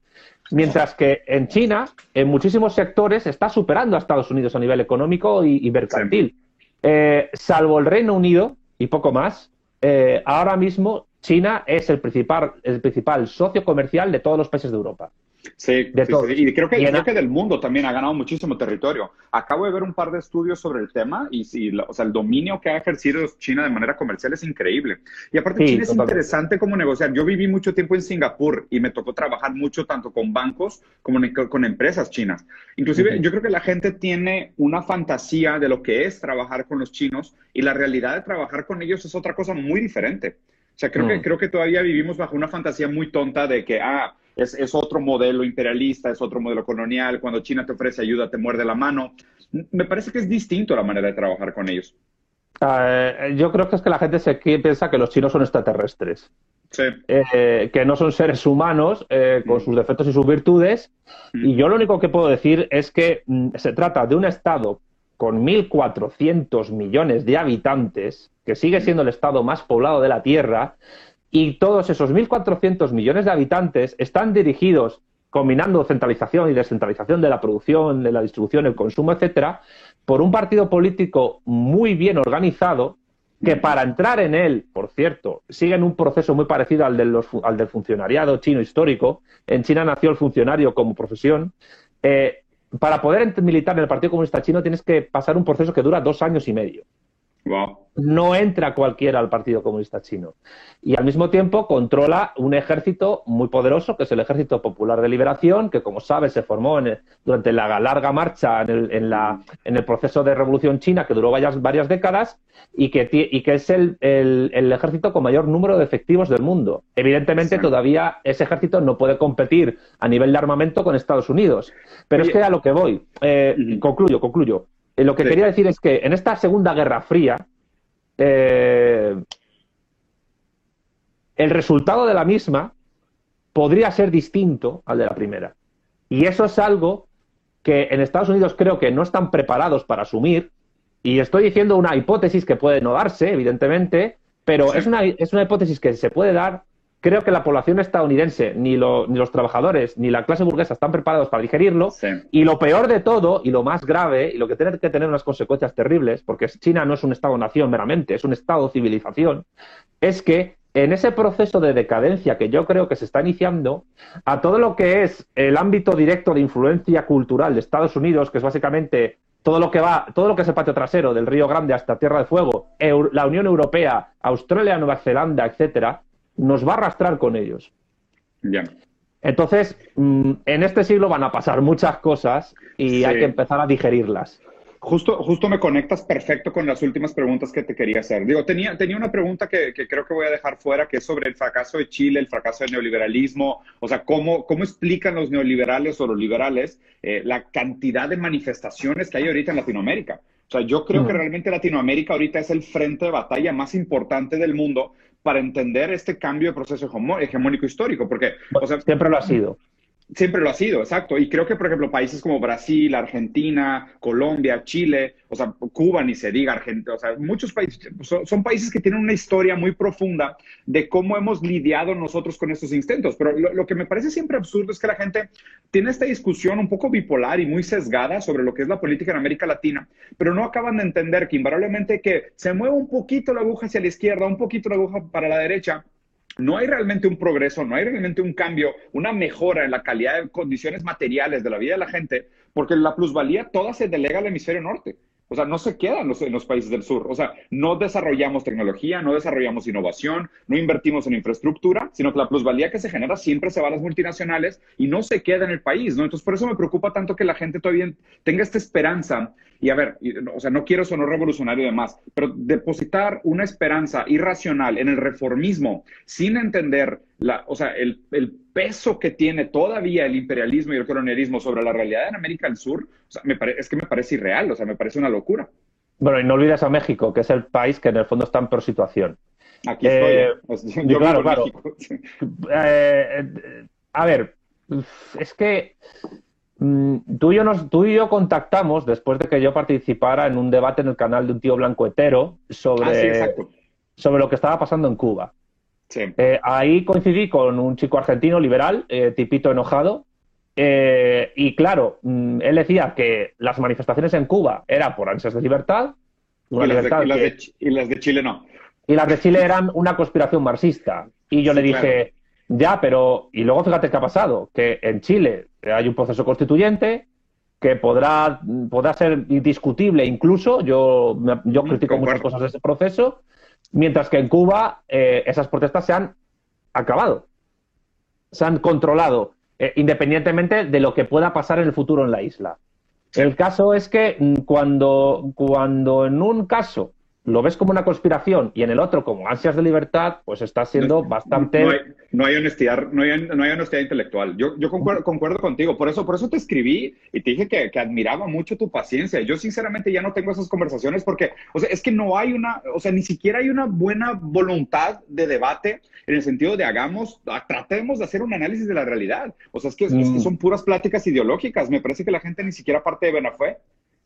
Mientras que en China, en muchísimos sectores, está superando a Estados Unidos a nivel económico y, mercantil. Eh, salvo el Reino Unido y poco más, eh, ahora mismo China es el principal, el principal socio comercial de todos los países de Europa. Sí, y creo que, creo que del mundo también ha ganado muchísimo territorio. Acabo de ver un par de estudios sobre el tema y, sí, o sea, el dominio que ha ejercido China de manera comercial es increíble. Y aparte, China es interesante como negociar. Yo viví mucho tiempo en Singapur y me tocó trabajar mucho tanto con bancos como con empresas chinas. Inclusive, yo creo que la gente tiene una fantasía de lo que es trabajar con los chinos y la realidad de trabajar con ellos es otra cosa muy diferente. O sea, creo, que, mm. creo que todavía vivimos bajo una fantasía muy tonta de que, ah, es, otro modelo imperialista, es otro modelo colonial. Cuando China te ofrece ayuda, te muerde la mano. Me parece que es distinto la manera de trabajar con ellos. Eh, yo creo que es que la gente se piensa que los chinos son extraterrestres. Sí. Eh, que no son seres humanos eh, con mm. sus defectos y sus virtudes. Mm. Y yo lo único que puedo decir es que mm, se trata de un Estado con 1.400 millones de habitantes, que sigue siendo el Estado más poblado de la Tierra, y todos esos 1.400 millones de habitantes están dirigidos, combinando centralización y descentralización de la producción, de la distribución, el consumo, etcétera, por un partido político muy bien organizado que para entrar en él, por cierto, siguen un proceso muy parecido al, al del funcionariado chino histórico. En China nació el funcionario como profesión. Eh, para poder militar en el Partido Comunista Chino tienes que pasar un proceso que dura dos años y medio. No entra cualquiera al Partido Comunista Chino. Y al mismo tiempo controla un ejército muy poderoso, que es el Ejército Popular de Liberación, que como sabes se formó durante la larga marcha en el, proceso de revolución china, que duró varias, varias décadas, y que, es el, ejército con mayor número de efectivos del mundo. Evidentemente, todavía ese ejército no puede competir a nivel de armamento con Estados Unidos. Pero es que a lo que voy, eh, concluyo, concluyo. Eh, lo que quería decir es que en esta Segunda Guerra Fría, eh, el resultado de la misma podría ser distinto al de la primera. Y eso es algo que en Estados Unidos creo que no están preparados para asumir. Y estoy diciendo una hipótesis que puede no darse, evidentemente, pero es, una, es una hipótesis que se puede dar creo que la población estadounidense, ni, ni, los trabajadores, ni la clase burguesa están preparados para digerirlo. Y lo peor de todo, y lo más grave, y lo que tiene que tener unas consecuencias terribles, porque China no es un Estado-nación meramente, es un Estado-civilización, es que en ese proceso de decadencia que yo creo que se está iniciando, a todo lo que es el ámbito directo de influencia cultural de Estados Unidos, que es básicamente todo lo que va, todo lo que es el patio trasero del Río Grande hasta Tierra de Fuego, la Unión Europea, Australia, Nueva Zelanda, etcétera, nos va a arrastrar con ellos. Entonces, mm, en este siglo van a pasar muchas cosas y hay que empezar a digerirlas. Justo, justo me conectas perfecto con las últimas preguntas que te quería hacer. Digo, tenía, tenía una pregunta que, creo que voy a dejar fuera, que es sobre el fracaso de Chile, el fracaso del neoliberalismo. O sea, ¿cómo, cómo explican los neoliberales o los liberales eh, la cantidad de manifestaciones que hay ahorita en Latinoamérica? O sea, yo creo que mm. realmente Latinoamérica ahorita es el frente de batalla más importante del mundo para entender este cambio de proceso hegemónico histórico, porque... siempre lo ha sido. Siempre lo ha sido, exacto. Y creo que, por ejemplo, países como Brasil, Argentina, Colombia, Chile, o sea, Cuba, ni se diga, Argentina, o sea, muchos países, son, países que tienen una historia muy profunda de cómo hemos lidiado nosotros con estos intentos. Pero lo, que me parece siempre absurdo es que la gente tiene esta discusión un poco bipolar y muy sesgada sobre lo que es la política en América Latina, pero no acaban de entender que invariablemente que se mueve un poquito la aguja hacia la izquierda, un poquito la aguja para la derecha, no hay realmente un progreso, no hay realmente un cambio, una mejora en la calidad de condiciones materiales de la vida de la gente, porque la plusvalía toda se delega al hemisferio norte. O sea, no se quedan los, en los países del sur. O sea, no desarrollamos tecnología, no desarrollamos innovación, no invertimos en infraestructura, sino que la plusvalía que se genera siempre se va a las multinacionales y no se queda en el país, ¿no? Entonces, por eso me preocupa tanto que la gente todavía tenga esta esperanza. Y a ver, o sea, no quiero sonar revolucionario y demás, pero depositar una esperanza irracional en el reformismo sin entender la, o sea, el, el peso que tiene todavía el imperialismo y el colonialismo sobre la realidad en América del Sur, o sea, me es que me parece irreal, o sea, me parece una locura. Bueno, y no olvides a México, que es el país que en el fondo está en peor situación. Aquí estoy. Eh, yo claro, claro. Eh, a ver, es que mm, tú y, yo nos, tú y yo contactamos después de que yo participara en un debate en el canal de un tío blanco hetero sobre, ah, sobre lo que estaba pasando en Cuba. Eh, ahí coincidí con un chico argentino liberal, eh, tipito enojado, eh, y claro, mm, él decía que las manifestaciones en Cuba eran por ansias de libertad. y, las de, Chile no. Y las de Chile eran una conspiración marxista. Y yo le dije, ya, pero. Y luego fíjate qué ha pasado: que en Chile hay un proceso constituyente que podrá, podrá ser indiscutible incluso. Yo, yo critico muchas cosas de ese proceso Mientras que en Cuba eh, esas protestas se han acabado, se han controlado, eh, independientemente de lo que pueda pasar en el futuro en la isla. El caso es que mm, cuando, cuando en un caso lo ves como una conspiración y en el otro como ansias de libertad, pues está siendo bastante... No hay, honestidad, no hay, honestidad intelectual. Yo, yo concuerdo, concuerdo, contigo, por eso, por eso te escribí y te dije que, admiraba mucho tu paciencia. Yo sinceramente ya no tengo esas conversaciones porque, o sea, es que no hay una, o sea, ni siquiera hay una buena voluntad de debate en el sentido de hagamos, tratemos de hacer un análisis de la realidad. O sea, es que, es que mm. son puras pláticas ideológicas. Me parece que la gente ni siquiera parte de Benafé.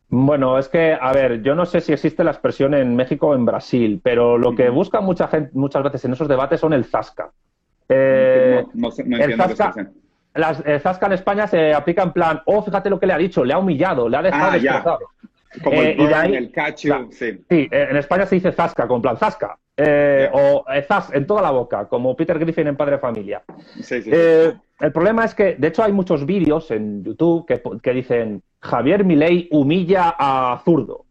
Bueno, es que, a ver, yo no sé si existe la expresión en México o en Brasil, pero lo que busca mucha gente muchas veces en esos debates son el zasca. Eh, no, no, el, zasca el zasca en España se aplica en plan, oh, fíjate lo que le ha dicho, le ha humillado, le ha dejado ah, destrozado. Como el, eh, el cacho, sí. Sí, en España se dice zasca, con plan zasca. Eh, o zas en toda la boca, como Peter Griffin en Padre Familia. Sí, sí, el problema es que, de hecho, hay muchos vídeos en YouTube que, que dicen Javier Milei humilla a zurdo.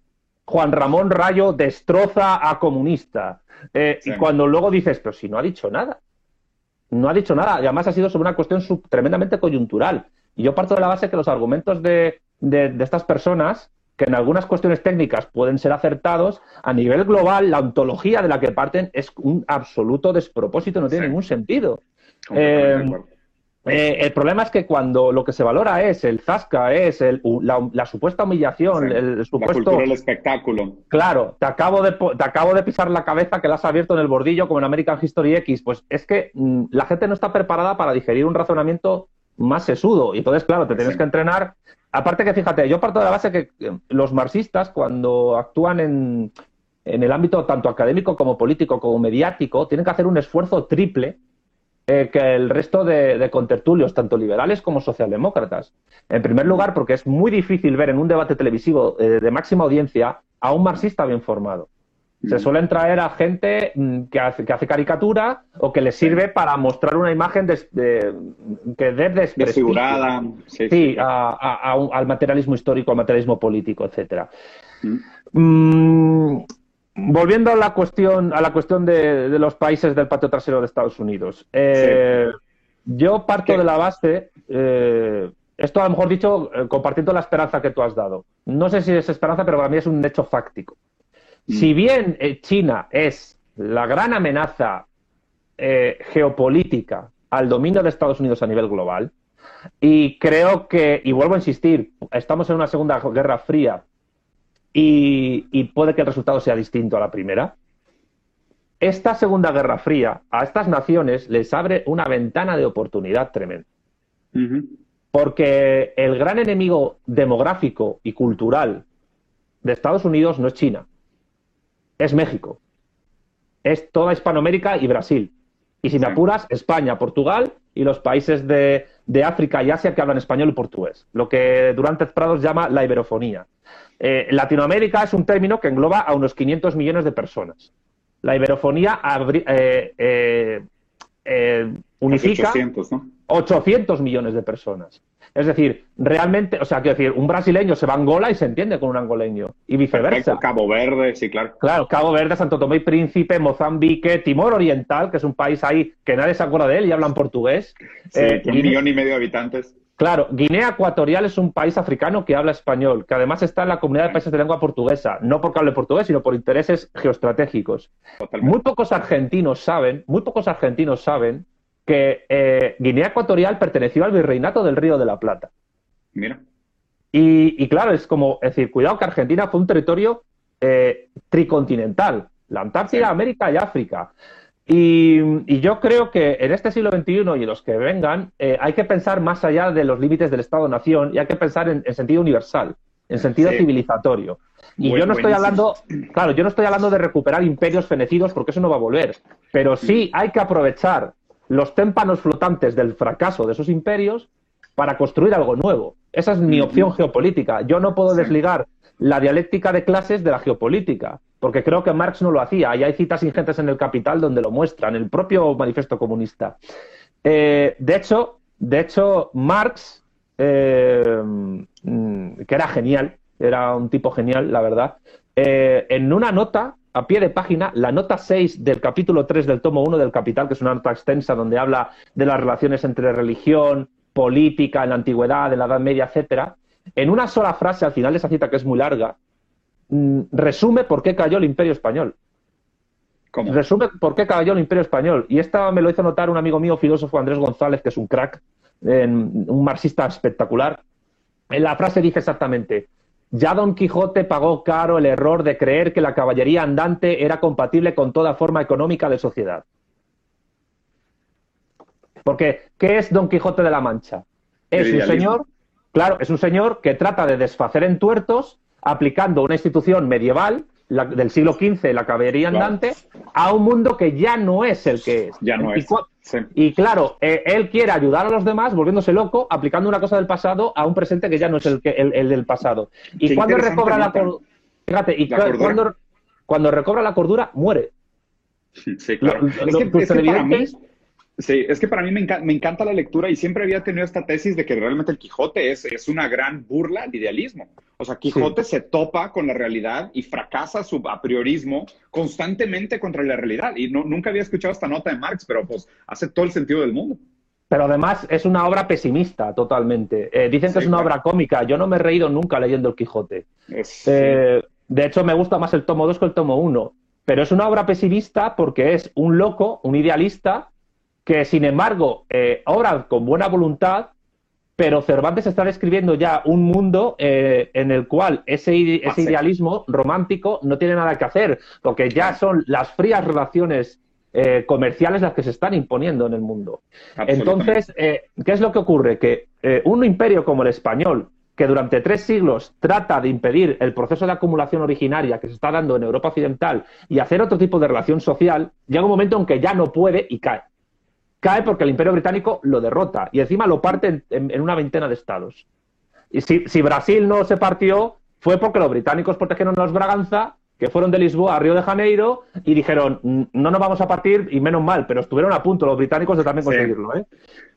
Juan Ramón Rayo destroza a comunista. Eh, y cuando luego dices, pero si no ha dicho nada. No ha dicho nada. Y además ha sido sobre una cuestión tremendamente coyuntural. Y yo parto de la base que los argumentos de, estas personas, que en algunas cuestiones técnicas pueden ser acertados, a nivel global, la ontología de la que parten es un absoluto despropósito, no tiene ningún sentido. Eh, el problema es que cuando lo que se valora es el zasca, es la, supuesta humillación, el, supuesto... La cultura del espectáculo. Claro, te acabo, de, te acabo de pisar la cabeza que la has abierto en el bordillo como en American History X. Pues es que mm, la gente no está preparada para digerir un razonamiento más sesudo. Y entonces, claro, te tienes que entrenar. Aparte que, fíjate, yo parto de la base que los marxistas, cuando actúan en, en el ámbito tanto académico como político como mediático, tienen que hacer un esfuerzo triple eh, que el resto de, contertulios, tanto liberales como socialdemócratas. En primer lugar, porque es muy difícil ver en un debate televisivo eh, de máxima audiencia a un marxista bien formado. Se suelen traer a gente mm, que hace, caricatura o que le sirve para mostrar una imagen de, que dé desfigurada sí, al materialismo histórico, al materialismo político, etcétera. Mm volviendo a la cuestión, a la cuestión de, los países del patio trasero de Estados Unidos. Eh, yo parto de la base, eh, esto a lo mejor dicho eh, compartiendo la esperanza que tú has dado. No sé si es esperanza, pero para mí es un hecho fáctico. Mm. Si bien China es la gran amenaza geopolítica al dominio de Estados Unidos a nivel global, y creo que, y vuelvo a insistir, estamos en una segunda guerra fría y, puede que el resultado sea distinto a la primera. Esta Segunda Guerra Fría a estas naciones les abre una ventana de oportunidad tremenda. Porque el gran enemigo demográfico y cultural de Estados Unidos no es China, es México. Es toda Hispanoamérica y Brasil. Y si me apuras, España, Portugal y los países de, África y Asia que hablan español y portugués, lo que Durante Prados llama la iberofonía. Eh, Latinoamérica es un término que engloba a unos 500 millones de personas. La iberofonía eh, eh, eh, unifica 800, millones de personas. Es decir, realmente, o sea, quiero decir, un brasileño se va a Angola y se entiende con un angoleño, y viceversa. Cabo Verde, sí, claro. Claro, Cabo Verde, Santo Tomé y Príncipe, Mozambique, Timor Oriental, que es un país ahí que nadie se acuerda de él y hablan portugués. Sí, eh, un millón y medio de habitantes. Claro, Guinea Ecuatorial es un país africano que habla español, que además está en la comunidad de países de lengua portuguesa, no porque hable portugués, sino por intereses geoestratégicos. Muy pocos argentinos saben, muy pocos argentinos saben que eh, Guinea Ecuatorial perteneció al virreinato del Río de la Plata. Mira. Y, claro, es como, es decir, cuidado que Argentina fue un territorio eh, tricontinental, la Antártida, América y África. Y, yo creo que en este siglo XXI y en los que vengan eh, hay que pensar más allá de los límites del Estado-nación y hay que pensar en, sentido universal, en sentido civilizatorio. Y yo no estoy hablando, claro, yo no estoy hablando de recuperar imperios fenecidos porque eso no va a volver, pero sí hay que aprovechar los témpanos flotantes del fracaso de esos imperios para construir algo nuevo. Esa es mi opción geopolítica. Yo no puedo desligar la dialéctica de clases de la geopolítica, porque creo que Marx no lo hacía. Y hay citas ingentes en el Capital donde lo muestran, el propio manifiesto comunista. Eh, de hecho, de hecho, Marx, eh, mm, que era genial, era un tipo genial, la verdad, eh, en una nota a pie de página la nota 6 del capítulo 3 del tomo 1 del Capital, que es una nota extensa donde habla de las relaciones entre religión, política, en la antigüedad, en la Edad Media, etcétera. En una sola frase, al final de esa cita que es muy larga, mm, resume por qué cayó el Imperio Español. ¿Cómo? Resume por qué cayó el Imperio Español. Y esta me lo hizo notar un amigo mío, filósofo Andrés González, que es un crack, un marxista espectacular. En la frase dice exactamente, ya Don Quijote pagó caro el error de creer que la caballería andante era compatible con toda forma económica de sociedad. Porque, ¿qué es Don Quijote de la Mancha? Es un señor, claro, es un señor que trata de desfacer en tuertos aplicando una institución medieval del siglo XV, la caballería andante, a un mundo que ya no es el que es. Ya no y, es. Y claro, eh, él quiere ayudar a los demás volviéndose loco, aplicando una cosa del pasado a un presente que ya no es el, que, el, del pasado. Y cuando recobra la cordura, fíjate, y cuando, cuando recobra la cordura, muere. Sí, claro. Sí, es que para mí me, encanta la lectura y siempre había tenido esta tesis de que realmente el Quijote es, es una gran burla al idealismo. O sea, Quijote se topa con la realidad y fracasa su apriorismo constantemente contra la realidad. Y no, nunca había escuchado esta nota de Marx, pero pues hace todo el sentido del mundo. Pero además es una obra pesimista totalmente. Eh, dicen que es una obra cómica. Yo no me he reído nunca leyendo el Quijote. Eh, de hecho, me gusta más el tomo 2 que el tomo 1. Pero es una obra pesimista porque es un loco, un idealista, que sin embargo eh, obra con buena voluntad, pero Cervantes está describiendo ya un mundo eh, en el cual ese, ese idealismo romántico no tiene nada que hacer, porque ya son las frías relaciones eh, comerciales las que se están imponiendo en el mundo. Entonces, ¿qué es lo que ocurre? Que un imperio como el español, que durante tres siglos trata de impedir el proceso de acumulación originaria que se está dando en Europa Occidental y hacer otro tipo de relación social, llega un momento en que ya no puede y cae cae porque el Imperio Británico lo derrota y encima lo parte en, una veintena de estados. Y si, Brasil no se partió, fue porque los británicos protegieron a los Braganza, que fueron de Lisboa a Río de Janeiro, y dijeron, no nos vamos a partir, y menos mal, pero estuvieron a punto los británicos de también conseguirlo. ¿eh?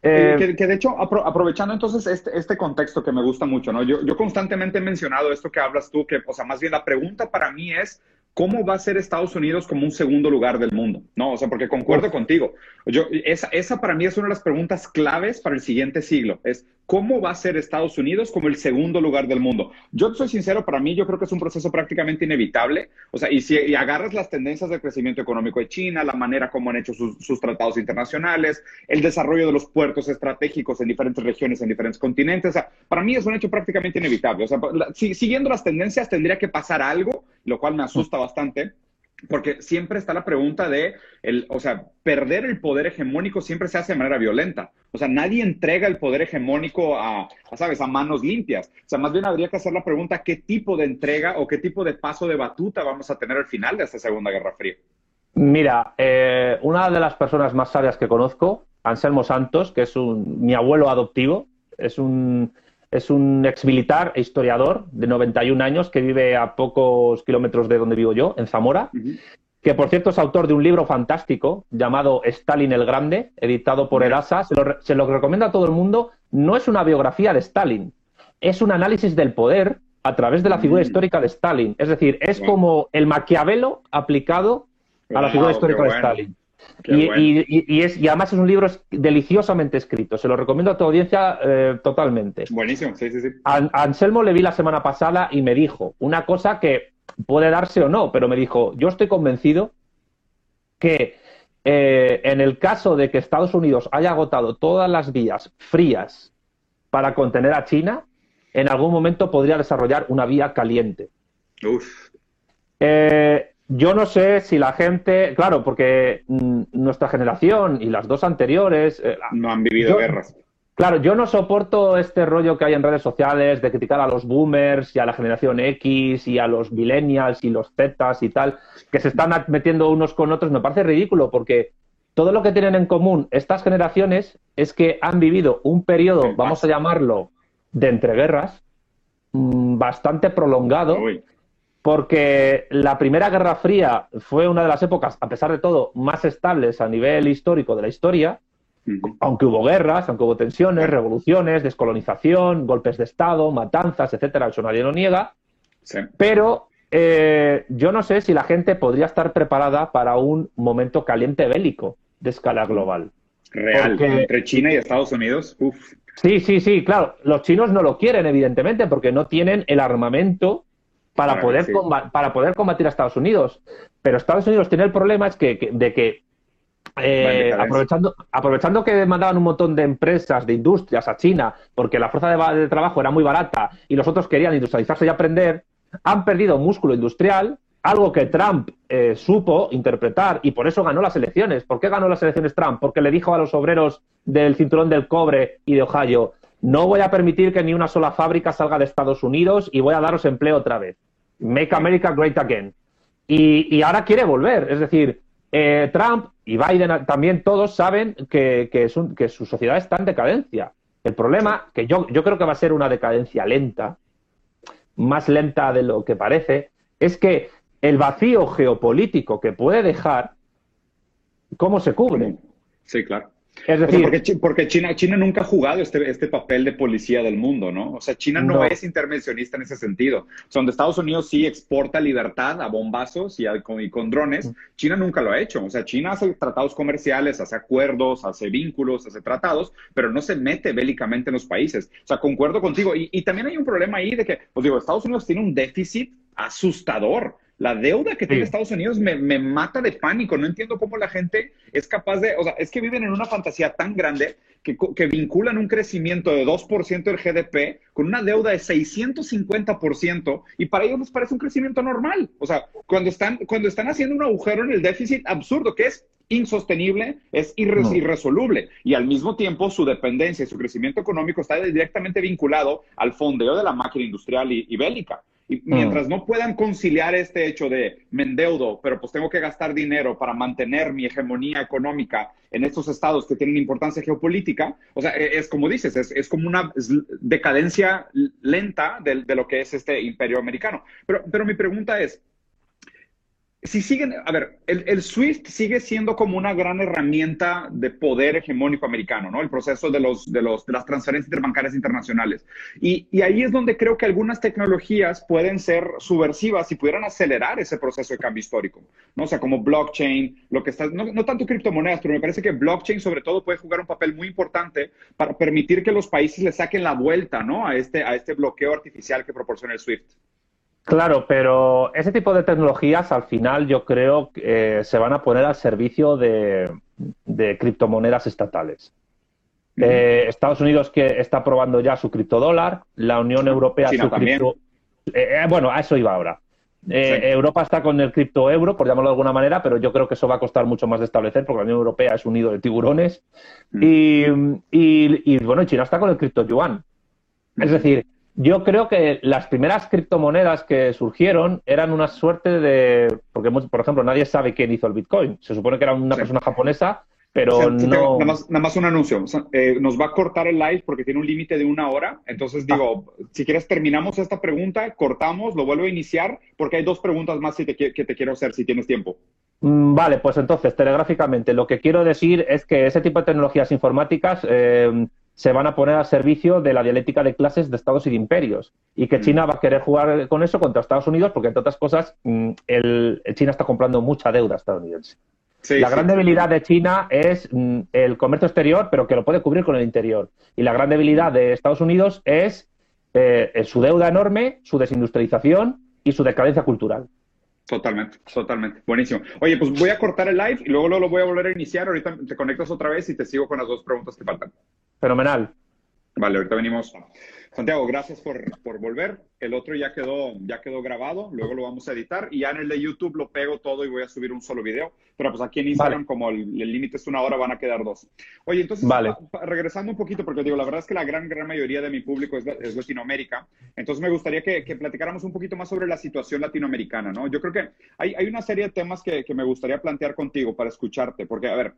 Eh, que, de hecho, aprovechando entonces este, este, contexto que me gusta mucho, ¿no? Yo, yo constantemente he mencionado esto que hablas tú, que, o sea, más bien la pregunta para mí es, ¿cómo va a ser Estados Unidos como un segundo lugar del mundo? No, o sea, porque concuerdo contigo. Yo, esa, esa para mí es una de las preguntas claves para el siguiente siglo. Es ¿cómo va a ser Estados Unidos como el segundo lugar del mundo? Yo soy sincero, para mí yo creo que es un proceso prácticamente inevitable. O sea, y si agarras las tendencias de crecimiento económico de China, la manera como han hecho sus, tratados internacionales, el desarrollo de los puertos estratégicos en diferentes regiones, en diferentes continentes, o sea, para mí es un hecho prácticamente inevitable. O sea, siguiendo las tendencias tendría que pasar algo, lo cual me asusta bastante porque siempre está la pregunta de, el, o sea, perder el poder hegemónico siempre se hace de manera violenta. O sea, nadie entrega el poder hegemónico a, ¿sabes?, a manos limpias. O sea, más bien habría que hacer la pregunta, ¿qué tipo de entrega o qué tipo de paso de batuta vamos a tener al final de esta Segunda Guerra Fría? Mira, eh, una de las personas más sabias que conozco, Anselmo Santos, que es un, mi abuelo adoptivo, es un es un ex militar e historiador de 91 años que vive a pocos kilómetros de donde vivo yo, en Zamora, que por cierto es autor de un libro fantástico llamado Stalin el Grande, editado por Erasa. Se lo, se lo recomiendo a todo el mundo. No es una biografía de Stalin, es un análisis del poder a través de la figura mm. histórica de Stalin. Es decir, es como el Maquiavelo aplicado a la figura histórica de Stalin. Y, es, y además es un libro deliciosamente escrito. Se lo recomiendo a tu audiencia eh, totalmente. Buenísimo, sí, sí, sí. Anselmo le vi la semana pasada y me dijo una cosa que puede darse o no, pero me dijo, yo estoy convencido que eh, en el caso de que Estados Unidos haya agotado todas las vías frías para contener a China, en algún momento podría desarrollar una vía caliente. Uf. Eh, yo no sé si la gente, claro, porque mm, nuestra generación y las dos anteriores... Eh, no han vivido guerras. Claro, yo no soporto este rollo que hay en redes sociales de criticar a los boomers y a la generación X y a los millennials y los Zetas y tal, que se están metiendo unos con otros. Me parece ridículo porque todo lo que tienen en común estas generaciones es que han vivido un periodo, vamos a llamarlo, de entreguerras, mm, bastante prolongado porque la Primera Guerra Fría fue una de las épocas, a pesar de todo, más estables a nivel histórico de la historia, aunque hubo guerras, aunque hubo tensiones, revoluciones, descolonización, golpes de Estado, matanzas, etcétera, eso nadie lo niega, pero eh, yo no sé si la gente podría estar preparada para un momento caliente bélico de escala global. Real, entre China y Estados Unidos, uff. Sí, sí, sí, claro. Los chinos no lo quieren, evidentemente, porque no tienen el armamento para, poder, para poder combatir a Estados Unidos. Pero Estados Unidos tiene el problema es que, de que eh, aprovechando, aprovechando que mandaban un montón de empresas, de industrias a China, porque la fuerza de, trabajo era muy barata y los otros querían industrializarse y aprender, han perdido músculo industrial, algo que Trump eh, supo interpretar y por eso ganó las elecciones. ¿Por qué ganó las elecciones Trump? Porque le dijo a los obreros del cinturón del cobre y de Ohio, no voy a permitir que ni una sola fábrica salga de Estados Unidos y voy a daros empleo otra vez. Make America Great Again. Y, ahora quiere volver. Es decir, eh, Trump y Biden también todos saben que, que, su sociedad está en decadencia. El problema, que yo, yo creo que va a ser una decadencia lenta, más lenta de lo que parece, es que el vacío geopolítico que puede dejar, ¿cómo se cubre? Sí, claro. Es decir, porque, China, China nunca ha jugado este, este papel de policía del mundo, ¿no? O sea, China no, es intervencionista en ese sentido. O sea, donde Estados Unidos sí exporta libertad a bombazos y, con, drones, China nunca lo ha hecho. O sea, China hace tratados comerciales, hace acuerdos, hace vínculos, hace tratados, pero no se mete bélicamente en los países. O sea, concuerdo contigo. Y, y también hay un problema ahí de que, pues digo, Estados Unidos tiene un déficit asustador. La deuda que tiene Estados Unidos me, mata de pánico. No entiendo cómo la gente es capaz de, o sea, es que viven en una fantasía tan grande que, que vinculan un crecimiento de 2% del GDP con una deuda de 650% y para ellos les parece un crecimiento normal. O sea, cuando están, cuando están haciendo un agujero en el déficit absurdo, que es insostenible, es irresoluble. Y al mismo tiempo su dependencia y su crecimiento económico está directamente vinculado al fondeo de la máquina industrial y bélica. Y mientras no puedan conciliar este hecho de me endeudo, pero pues tengo que gastar dinero para mantener mi hegemonía económica en estos estados que tienen importancia geopolítica, o sea, e-, es, como dices, es, como una decadencia lenta de, de, lo que es este imperio americano. Pero, pero mi pregunta es, si siguen, a ver, el, SWIFT sigue siendo como una gran herramienta de poder hegemónico americano, ¿no? El proceso de, los, de, los, de las transferencias interbancarias internacionales. Y, ahí es donde creo que algunas tecnologías pueden ser subversivas y pudieran acelerar ese proceso de cambio histórico, ¿no? O sea, como blockchain, lo que está, no, no tanto criptomonedas, pero me parece que blockchain sobre todo puede jugar un papel muy importante para permitir que los países le saquen la vuelta, ¿no? A este, a este bloqueo artificial que proporciona el SWIFT. Claro, pero ese tipo de tecnologías al final yo creo que eh, se van a poner al servicio de, criptomonedas estatales. Eh, Estados Unidos que está probando ya su criptodólar, la Unión Europea su cripto... Eh, bueno, a eso iba ahora. Europa está con el cripto euro, por llamarlo de alguna manera, pero yo creo que eso va a costar mucho más de establecer porque la Unión Europea es un nido de tiburones. Mm. Y, y, y, bueno, China está con el cripto yuan. Es decir, yo creo que las primeras criptomonedas que surgieron eran una suerte de. Porque, por ejemplo, nadie sabe quién hizo el Bitcoin. Se supone que era una persona japonesa, pero no. Nada más, un anuncio. Eh, nos va a cortar el live porque tiene un límite de una hora. Entonces, digo, ah. si quieres, terminamos esta pregunta, cortamos, lo vuelvo a iniciar, porque hay dos preguntas más que te quiero hacer si tienes tiempo. Mm, vale, pues entonces, telegráficamente, lo que quiero decir es que ese tipo de tecnologías informáticas. Eh, se van a poner al servicio de la dialéctica de clases de estados y de imperios. Y que mm. China va a querer jugar con eso contra Estados Unidos, porque entre otras cosas, mm, el, China está comprando mucha deuda estadounidense. la gran debilidad de China es mm, el comercio exterior, pero que lo puede cubrir con el interior. Y la gran debilidad de Estados Unidos es eh, su deuda enorme, su desindustrialización y su decadencia cultural. Totalmente, totalmente. Buenísimo. Oye, pues voy a cortar el live y luego lo voy a volver a iniciar. Ahorita te conectas otra vez y te sigo con las dos preguntas que faltan. Fenomenal. Vale, ahorita venimos. Santiago, gracias por, por, volver. El otro ya quedó, ya quedó grabado, luego lo vamos a editar y ya en el de YouTube lo pego todo y voy a subir un solo video. Pero pues aquí en Instagram, como el límite es una hora, van a quedar dos. Oye, entonces, regresando un poquito, porque digo, la verdad es que la gran, gran mayoría de mi público es, es Latinoamérica. Entonces me gustaría que, que, platicáramos un poquito más sobre la situación latinoamericana, ¿no? Yo creo que hay, hay una serie de temas que, que me gustaría plantear contigo para escucharte, porque, a ver,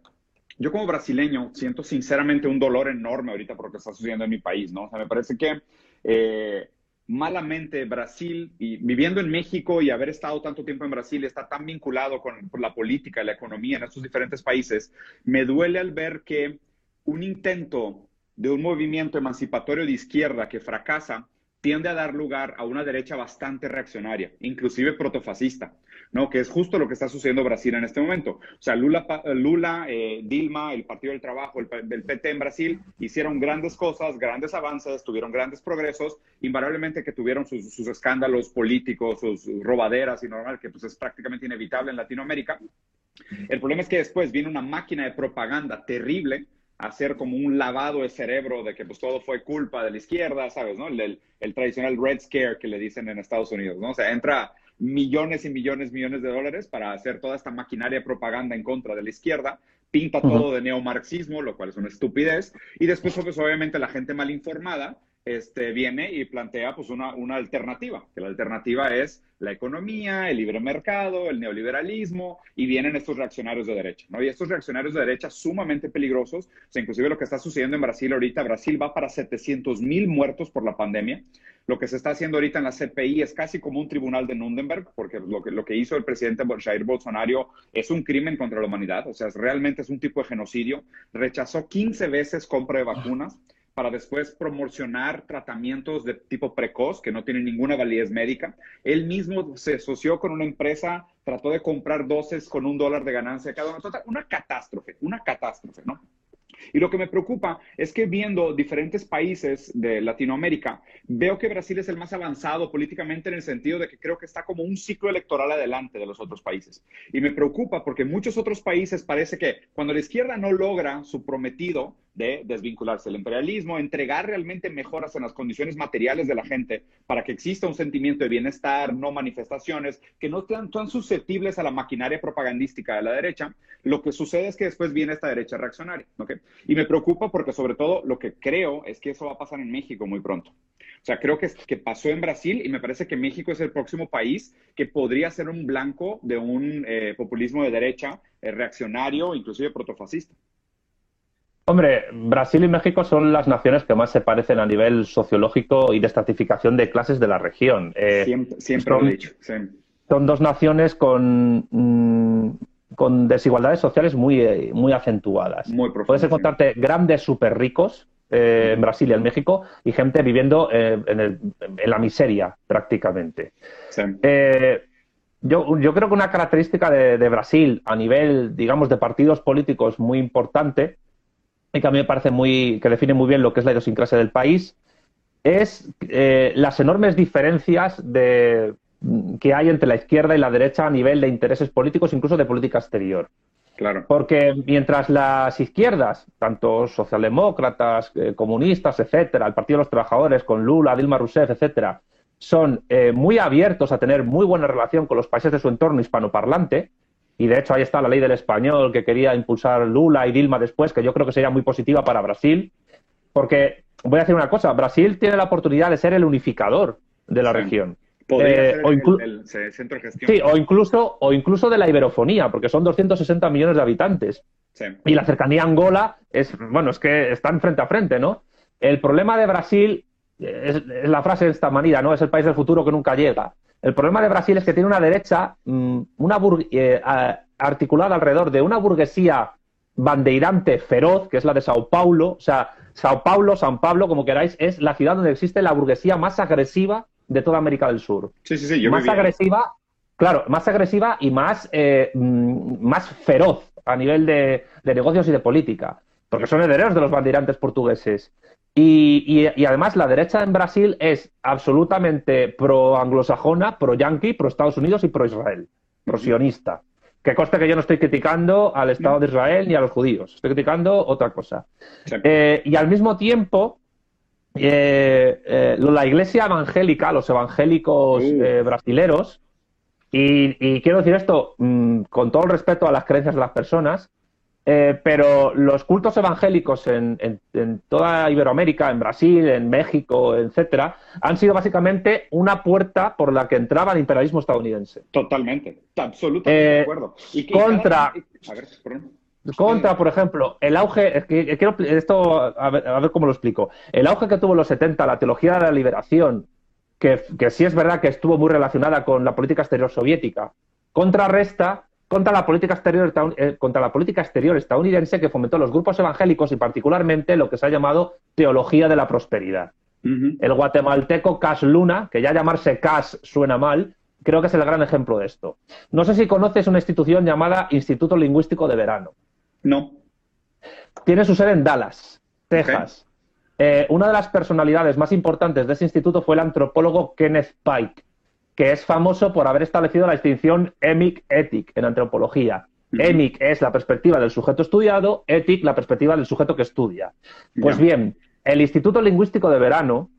yo como brasileño siento sinceramente un dolor enorme ahorita por lo que está sucediendo en mi país, ¿no? Me parece que eh, malamente Brasil, y viviendo en México y haber estado tanto tiempo en Brasil, está tan vinculado con, la política, la economía en estos diferentes países, me duele al ver que un intento de un movimiento emancipatorio de izquierda que fracasa tiende a dar lugar a una derecha bastante reaccionaria, inclusive protofascista, ¿no? Que es justo lo que está sucediendo en Brasil en este momento. O sea, Lula, eh, Dilma, el Partido del Trabajo, el, PT en Brasil, hicieron grandes cosas, grandes avances, tuvieron grandes progresos, invariablemente que tuvieron sus, escándalos políticos, sus robaderas y normal, que pues es prácticamente inevitable en Latinoamérica. El problema es que después viene una máquina de propaganda terrible, hacer como un lavado de cerebro de que pues todo fue culpa de la izquierda, ¿sabes? ¿no? El, el, tradicional Red Scare que le dicen en Estados Unidos, ¿no? O sea, entra millones y millones, millones de dólares para hacer toda esta maquinaria propaganda en contra de la izquierda, pinta todo de neomarxismo, lo cual es una estupidez, y después pues obviamente la gente mal informada este, viene y plantea pues una, una alternativa, que la alternativa es la economía, el libre mercado, el neoliberalismo, y vienen estos reaccionarios de derecha, ¿no? Y estos reaccionarios de derecha sumamente peligrosos, o sea, inclusive lo que está sucediendo en Brasil ahorita, Brasil va para 700 mil muertos por la pandemia, lo que se está haciendo ahorita en la CPI es casi como un tribunal de Nuremberg, porque lo que, lo que hizo el presidente Jair Bolsonaro es un crimen contra la humanidad, o sea, realmente es un tipo de genocidio, rechazó 15 veces compra de vacunas, para después promocionar tratamientos de tipo precoz que no tienen ninguna validez médica. Él mismo se asoció con una empresa, trató de comprar dosis con un dólar de ganancia cada uno. Una catástrofe, una catástrofe, ¿no? Y lo que me preocupa es que viendo diferentes países de Latinoamérica, veo que Brasil es el más avanzado políticamente en el sentido de que creo que está como un ciclo electoral adelante de los otros países. Y me preocupa porque muchos otros países parece que cuando la izquierda no logra su prometido de desvincularse del imperialismo, entregar realmente mejoras en las condiciones materiales de la gente para que exista un sentimiento de bienestar, no manifestaciones, que no sean tan susceptibles a la maquinaria propagandística de la derecha, lo que sucede es que después viene esta derecha reaccionaria. Y me preocupa porque sobre todo lo que creo es que eso va a pasar en México muy pronto. O sea, creo que, que pasó en Brasil y me parece que México es el próximo país que podría ser un blanco de un eh, populismo de derecha eh, reaccionario, inclusive protofascista. Hombre, Brasil y México son las naciones que más se parecen a nivel sociológico y de estratificación de clases de la región. Eh, siempre, lo he dicho. Son dos naciones con, mm, con desigualdades sociales muy, muy acentuadas. Muy Puedes encontrarte grandes súper ricos eh, en Brasil y en México y gente viviendo eh, en, la miseria prácticamente. Yo, yo, creo que una característica de, de Brasil a nivel, digamos, de partidos políticos muy importante que a mí me parece muy, que define muy bien lo que es la idiosincrasia del país, es eh, las enormes diferencias de, que hay entre la izquierda y la derecha a nivel de intereses políticos, incluso de política exterior. Claro. Porque mientras las izquierdas, tanto socialdemócratas, eh, comunistas, etcétera, el Partido de los Trabajadores, con Lula, Dilma Rousseff, etcétera, son eh, muy abiertos a tener muy buena relación con los países de su entorno hispanoparlante, y de hecho ahí está la ley del español que quería impulsar Lula y Dilma después, que yo creo que sería muy positiva para Brasil, porque voy a decir una cosa, Brasil tiene la oportunidad de ser el unificador de la región. Eh, o el, centro de gestión. Sí, o incluso, o incluso de la iberofonía, porque son 260 millones de habitantes. Y la cercanía a Angola es, bueno, es que están frente a frente, ¿no? El problema de Brasil, es, la frase de esta manera, ¿no? Es el país del futuro que nunca llega. El problema de Brasil es que tiene una derecha mm, una eh, articulada alrededor de una burguesía bandeirante feroz, que es la de Sao Paulo. O sea, Sao Paulo, San Pablo, como queráis, es la ciudad donde existe la burguesía más agresiva de toda América del Sur. Sí, sí, sí. Yo más agresiva, claro, más agresiva y más, eh, mm, más feroz a nivel de, negocios y de política, porque son herederos de los bandeirantes portugueses. Y, además la derecha en Brasil es absolutamente pro-anglosajona, pro-yankee, pro-Estados Unidos y pro-Israel, pro-sionista. Que conste que yo no estoy criticando al Estado de Israel ni a los judíos, estoy criticando otra cosa. Eh, y al mismo tiempo, eh, eh, la iglesia evangélica, los evangélicos brasileros, y, quiero decir esto mm, con todo el respeto a las creencias de las personas, eh, pero los cultos evangélicos en, toda Iberoamérica, en Brasil, en México, etcétera, han sido básicamente una puerta por la que entraba el imperialismo estadounidense. Totalmente, absolutamente de eh, acuerdo. contra, contra, por ejemplo, el auge, quiero esto a ver, cómo lo explico. El auge que tuvo en los 70 la teología de la liberación, que, que sí es verdad que estuvo muy relacionada con la política exterior soviética, contrarresta contra la política exterior, eh, contra la política exterior estadounidense que fomentó los grupos evangélicos y particularmente lo que se ha llamado teología de la prosperidad. El guatemalteco Cas Luna, que ya llamarse Cas suena mal, creo que es el gran ejemplo de esto. No sé si conoces una institución llamada Instituto Lingüístico de Verano. No. Tiene su sede en Dallas, Texas. Eh, una de las personalidades más importantes de ese instituto fue el antropólogo Kenneth Pike que es famoso por haber establecido la distinción emic-etic en antropología. Emic es la perspectiva del sujeto estudiado, etic la perspectiva del sujeto que estudia. Pues bien, el Instituto Lingüístico de Verano,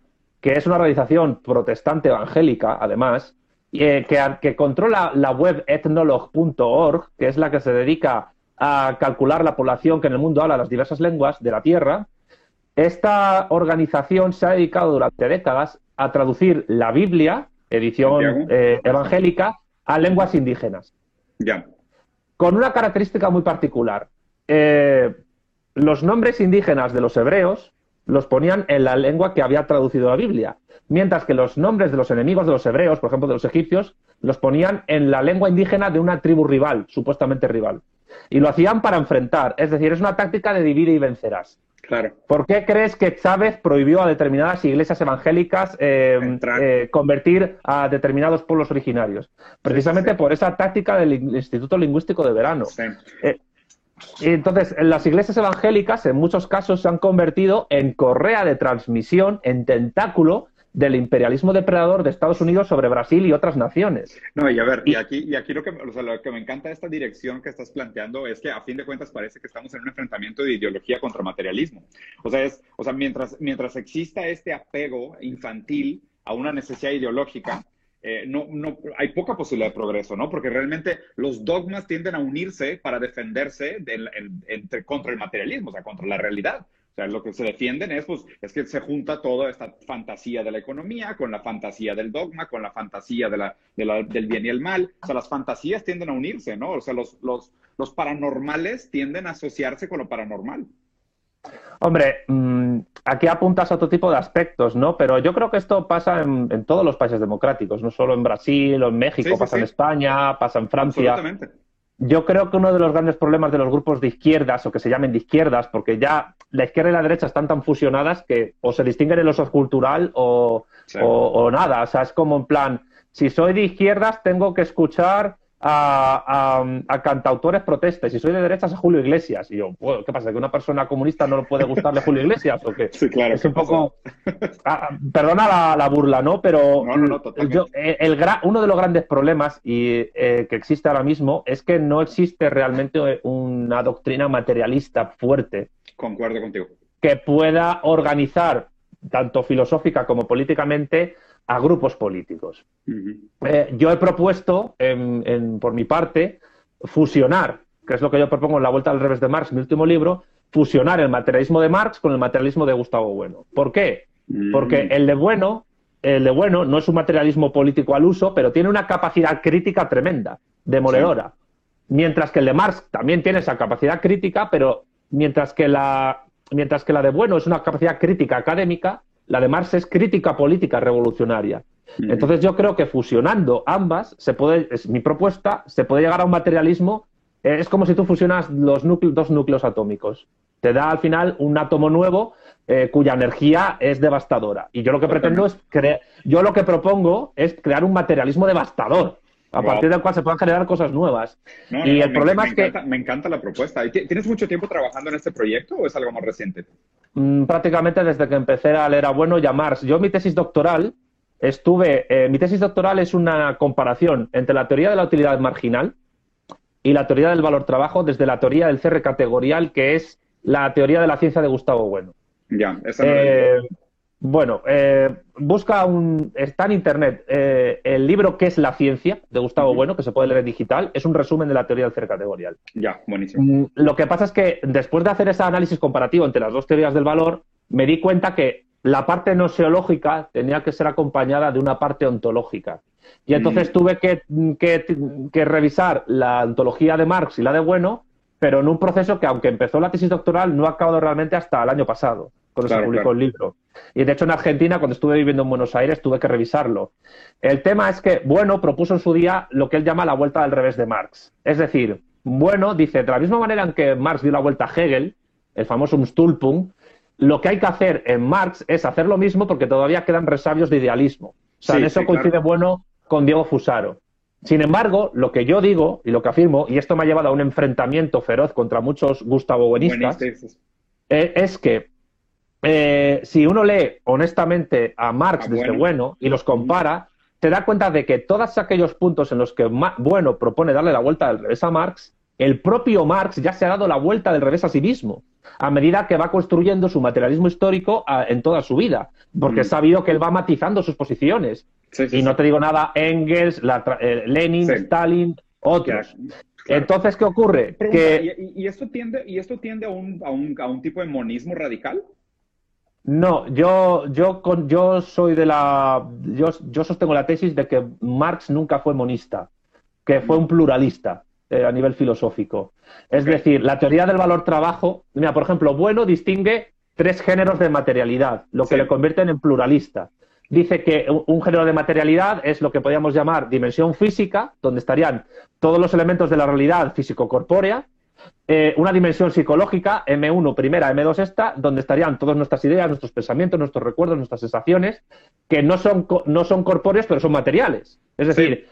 que es una organización protestante evangélica, además, eh, que, controla la web ethnolog.org, que es la que se dedica a calcular la población que en el mundo habla las diversas lenguas de la Tierra, esta organización se ha dedicado durante décadas a traducir la Biblia edición eh, evangélica, a lenguas indígenas. Ya. Con una característica muy particular. Eh, los nombres indígenas de los hebreos los ponían en la lengua que había traducido la Biblia, mientras que los nombres de los enemigos de los hebreos, por ejemplo de los egipcios, los ponían en la lengua indígena de una tribu rival, supuestamente rival. Y lo hacían para enfrentar, es decir, es una táctica de divide y vencerás. ¿Por qué crees que Chávez prohibió a determinadas iglesias evangélicas eh, eh, convertir a determinados pueblos originarios? Precisamente por esa táctica del Instituto Lingüístico de Verano. Eh, entonces, las iglesias evangélicas en muchos casos se han convertido en correa de transmisión, en tentáculo del imperialismo depredador de Estados Unidos sobre Brasil y otras naciones. No, y a ver, y, aquí, y aquí lo, que, lo que me encanta de esta dirección que estás planteando es que a fin de cuentas parece que estamos en un enfrentamiento de ideología contra materialismo. O sea, es, o sea mientras, mientras exista este apego infantil a una necesidad ideológica, eh, no, no, hay poca posibilidad de progreso, ¿no? Porque realmente los dogmas tienden a unirse para defenderse entre, contra el materialismo, o sea, contra la realidad. O sea, lo que se defienden es, pues, es que se junta toda esta fantasía de la economía con la fantasía del dogma, con la fantasía de la, del bien y el mal. O sea, las fantasías tienden a unirse, ¿no? O sea, los, los, los paranormales tienden a asociarse con lo paranormal. Hombre, mm, aquí apuntas a otro tipo de aspectos, ¿no? Pero yo creo que esto pasa en, todos los países democráticos, no solo en Brasil o en México, pasa en España, pasa en Francia. Absolutamente. Yo creo que uno de los grandes problemas de los grupos de izquierdas, o que se llamen de izquierdas, porque ya la izquierda y la derecha están tan fusionadas que o se distinguen el uso cultural o, o, nada. O sea, es como en plan, si soy de izquierdas tengo que escuchar a, cantautores protestes. Si soy de derechas, a Julio Iglesias. Y yo, ¿qué pasa? ¿Que una persona comunista no le puede gustarle Julio Iglesias? ¿O qué? Sí, claro. Es un poco. Ah, perdona la, burla, ¿no? Pero eh, el, uno de los grandes problemas y, eh, que existe ahora mismo es que no existe realmente una doctrina materialista fuerte. Concuerdo contigo. Que pueda organizar, tanto filosófica como políticamente, a grupos políticos. Eh, yo he propuesto, por mi parte, fusionar, que es lo que yo propongo en La Vuelta al Revés de Marx, mi último libro, fusionar el materialismo de Marx con el materialismo de Gustavo Bueno. ¿Por qué? Mm. Porque el de Bueno, el de Bueno no es un materialismo político al uso, pero tiene una capacidad crítica tremenda, demoledora. Mientras que el de Marx también tiene esa capacidad crítica, pero mientras que la, mientras que la de Bueno es una capacidad crítica académica, la de Marx es crítica política revolucionaria. Entonces yo creo que fusionando ambas, se puede, es mi propuesta, se puede llegar a un materialismo eh, es como si tú fusionas los dos núcleos atómicos. Te da al final un átomo nuevo eh, cuya energía es devastadora. Y yo lo que pretendo es yo lo que propongo es crear un materialismo devastador, a partir del cual se puedan generar cosas nuevas. y el problema es que... me encanta la propuesta. ¿Tienes mucho tiempo trabajando en este proyecto o es algo más reciente? Mm, prácticamente desde que empecé a leer a Bueno y a Marx. Yo mi tesis doctoral estuve... Eh, mi tesis doctoral es una comparación entre la teoría de la utilidad marginal, y la teoría del valor trabajo desde la teoría del CR categorial, que es la teoría de la ciencia de Gustavo Bueno. Ya, esa eh, Bueno, eh, busca un. Está en internet eh, el libro ¿Qué es la ciencia? de Gustavo Bueno, que se puede leer en digital. Es un resumen de la teoría del CR categorial. Ya, buenísimo. Mm, lo que pasa es que después de hacer ese análisis comparativo entre las dos teorías del valor, me di cuenta que la parte noseológica tenía que ser acompañada de una parte ontológica. Y entonces mm. tuve que, revisar la antología de Marx y la de Bueno, pero en un proceso que, aunque empezó la tesis doctoral, no ha acabado realmente hasta el año pasado, cuando se publicó el libro. Y de hecho, en Argentina, cuando estuve viviendo en Buenos Aires, tuve que revisarlo. El tema es que Bueno propuso en su día lo que él llama la vuelta al revés de Marx. Es decir, Bueno dice, de la misma manera en que Marx dio la vuelta a Hegel, el famoso Umstülpung, lo que hay que hacer en Marx es hacer lo mismo porque todavía quedan resabios de idealismo. O sea, en eso coincide Bueno con Diego Fusaro. Sin embargo, lo que yo digo y lo que afirmo, y esto me ha llevado a un enfrentamiento feroz contra muchos Gustavo Buenistas, eh, es que eh, si uno lee honestamente a Marx ah, desde bueno. y los compara, te da cuenta de que todos aquellos puntos en los que Bueno propone darle la vuelta al revés a Marx, el propio Marx ya se ha dado la vuelta del revés a sí mismo, a medida que va construyendo su materialismo histórico en toda su vida, porque mm. he sabido que él va matizando sus posiciones y no te digo nada, Engels, eh, Lenin, Stalin, otros. Entonces, ¿qué ocurre? ¿y, esto tiende, ¿Y esto tiende a un, a, un, a un tipo de monismo radical? No, yo, yo, con, yo soy de la. Yo, yo, sostengo la tesis de que Marx nunca fue monista, que fue un pluralista eh, a nivel filosófico. Es decir, la teoría del valor trabajo. Mira, por ejemplo, Bueno distingue tres géneros de materialidad, lo que le convierten en pluralista dice que un género de materialidad es lo que podríamos llamar dimensión física, donde estarían todos los elementos de la realidad físico-corpórea, eh, una dimensión psicológica, M1 primera, M2 esta, donde estarían todas nuestras ideas, nuestros pensamientos, nuestros recuerdos, nuestras sensaciones, que no son, no son corpóreos, pero son materiales. Es decir,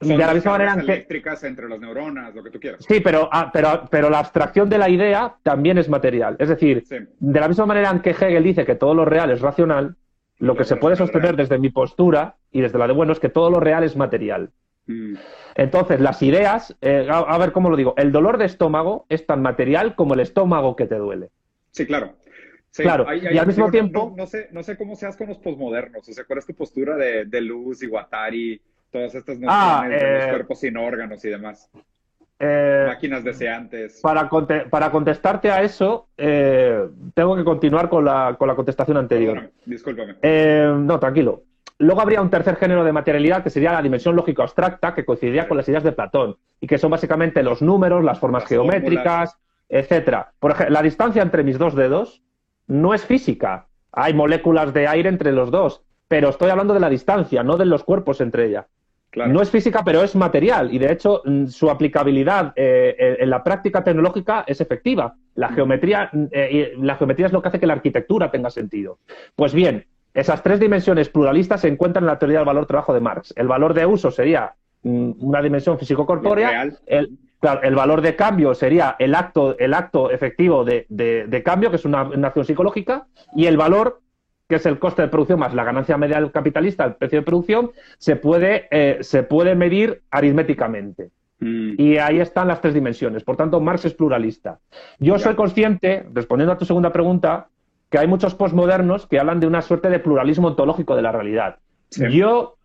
de la misma manera que... eléctricas entre las neuronas, lo que tú quieras. Sí, pero, ah, pero, pero la abstracción de la idea también es material. Es decir, de la misma manera en que Hegel dice que todo lo real es racional, lo que se puede sostener desde mi postura y desde la de bueno es que todo lo real es material. Mm. Entonces, las ideas, eh, a, ver cómo lo digo, el dolor de estómago es tan material como el estómago que te duele. Sí, claro. claro, y al mismo tiempo... No, sé, no sé cómo seas con los posmodernos, o sea, ¿cuál es tu postura de, de Luz y Guattari, todas estas ah, nociones de los eh, cuerpos sin órganos y demás? Eh, Máquinas deseantes. Para, para contestarte a eso, eh, tengo que continuar con la, con la contestación anterior. discúlpame. Eh, no, tranquilo. Luego habría un tercer género de materialidad que sería la dimensión lógica abstracta, que coincidiría con las ideas de Platón, y que son básicamente los números, las formas geométricas, etcétera. Por ejemplo, la distancia entre mis dos dedos no es física. Hay moléculas de aire entre los dos, pero estoy hablando de la distancia, no de los cuerpos entre ellas. No es física, pero es material y de hecho mm, su aplicabilidad eh, en la práctica tecnológica es efectiva. La geometría, mm, eh, la geometría es lo que hace que la arquitectura tenga sentido. Pues bien, esas tres dimensiones pluralistas se encuentran en la teoría del valor trabajo de Marx. El valor de uso sería una dimensión físico-corpórea. El, el, valor de cambio sería el acto, el acto efectivo de, de, cambio, que es una, una acción psicológica, y el valor que es el coste de producción más la ganancia media del capitalista, el precio de producción, se puede, eh, se puede medir aritméticamente. Mm. Y ahí están las tres dimensiones. Por tanto, Marx es pluralista. Yo soy consciente, respondiendo a tu segunda pregunta, que hay muchos postmodernos que hablan de una suerte de pluralismo ontológico de la realidad. Yo,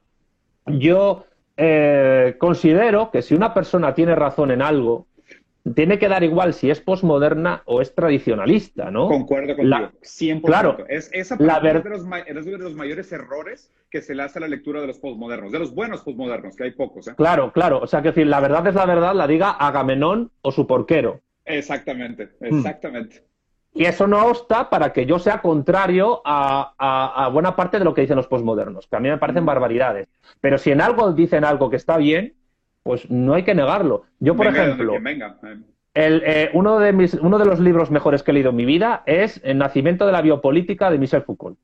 yo eh, considero que si una persona tiene razón en algo, tiene que dar igual si es posmoderna o es tradicionalista, ¿no? Concuerdo contigo, la, 100%. Claro, es, esa la es, de los, es de los mayores errores que se le hace a la lectura de los posmodernos, de los buenos posmodernos, que hay pocos. ¿eh? Claro, claro. O sea, que decir, la verdad es la verdad, la diga Agamenón o su porquero. Exactamente, hmm. exactamente. Y eso no obsta para que yo sea contrario a, buena parte de lo que dicen los posmodernos, que a mí me parecen hmm. barbaridades. Pero si en algo dicen algo que está bien, pues no hay que negarlo. Yo, por ejemplo, eh, uno, de mis, uno de los libros mejores que he leído en mi vida es El nacimiento de la biopolítica de Michel Foucault.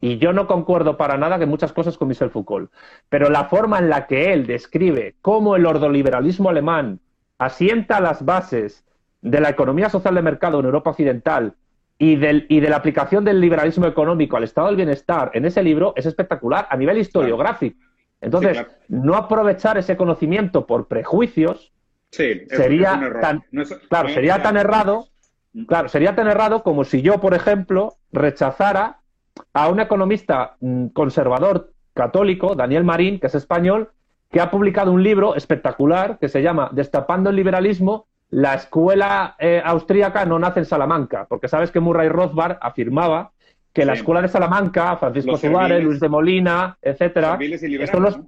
Y yo no concuerdo para nada que muchas cosas con Michel Foucault. Pero la forma en la que él describe cómo el ordoliberalismo alemán asienta las bases de la economía social de mercado en Europa Occidental y, del, y de la aplicación del liberalismo económico al estado del bienestar en ese libro es espectacular a nivel historiográfico. Entonces, no aprovechar ese conocimiento por prejuicios sería tan, claro, sería tan errado, mm. claro, sería tan errado como si yo, por ejemplo, rechazara a un economista mm, conservador católico, Daniel Marín, que es español, que ha publicado un libro espectacular que se llama Destapando el liberalismo. La escuela eh, austríaca no nace en Salamanca, porque sabes que Murray Rothbard afirmaba que la escuela de Salamanca, Francisco Suárez, Luis de Molina, etcétera, son los,